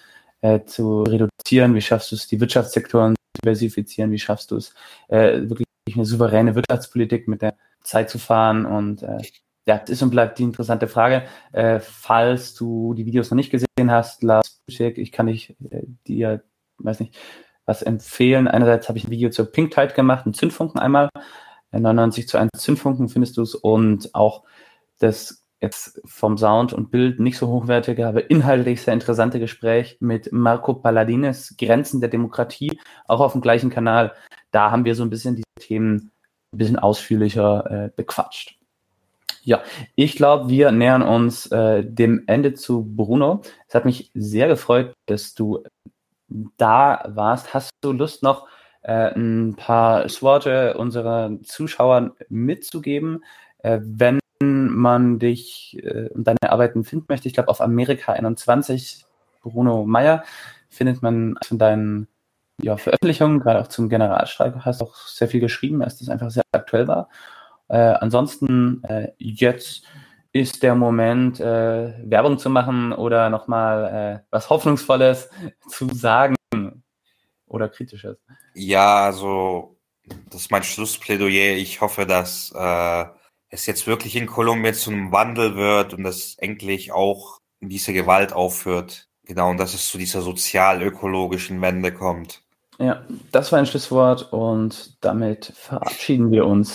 äh, zu reduzieren? Wie schaffst du es, die Wirtschaftssektoren zu diversifizieren? Wie schaffst du es, äh, wirklich eine souveräne Wirtschaftspolitik mit der Zeit zu fahren und äh, ja, das ist und bleibt die interessante Frage. Äh, falls du die Videos noch nicht gesehen hast, Lars ich kann dich äh, dir, weiß nicht, was empfehlen. Einerseits habe ich ein Video zur Pink Tide gemacht, ein Zündfunken einmal. 99 äh, zu 1 Zündfunken findest du es und auch das jetzt vom Sound und Bild nicht so hochwertige, aber inhaltlich sehr interessante Gespräch mit Marco Palladines, Grenzen der Demokratie, auch auf dem gleichen Kanal. Da haben wir so ein bisschen diese Themen ein bisschen ausführlicher äh, bequatscht. Ja, ich glaube, wir nähern uns äh, dem Ende zu Bruno. Es hat mich sehr gefreut, dass du da warst. Hast du Lust noch äh, ein paar Worte unseren Zuschauern mitzugeben, äh, wenn man dich äh, und deine Arbeiten finden möchte? Ich glaube, auf Amerika 21, Bruno Meyer, findet man von deinen ja, Veröffentlichungen, gerade auch zum Generalstreik, hast auch sehr viel geschrieben, als das einfach sehr aktuell war. Äh, ansonsten, äh, jetzt ist der Moment, äh, Werbung zu machen oder nochmal äh, was Hoffnungsvolles zu sagen oder Kritisches.
Ja, also das ist mein Schlussplädoyer. Ich hoffe, dass äh, es jetzt wirklich in Kolumbien zu einem Wandel wird und dass endlich auch diese Gewalt aufhört. Genau, und dass es zu dieser sozial-ökologischen Wende kommt.
Ja, das war ein Schlusswort und damit verabschieden wir uns.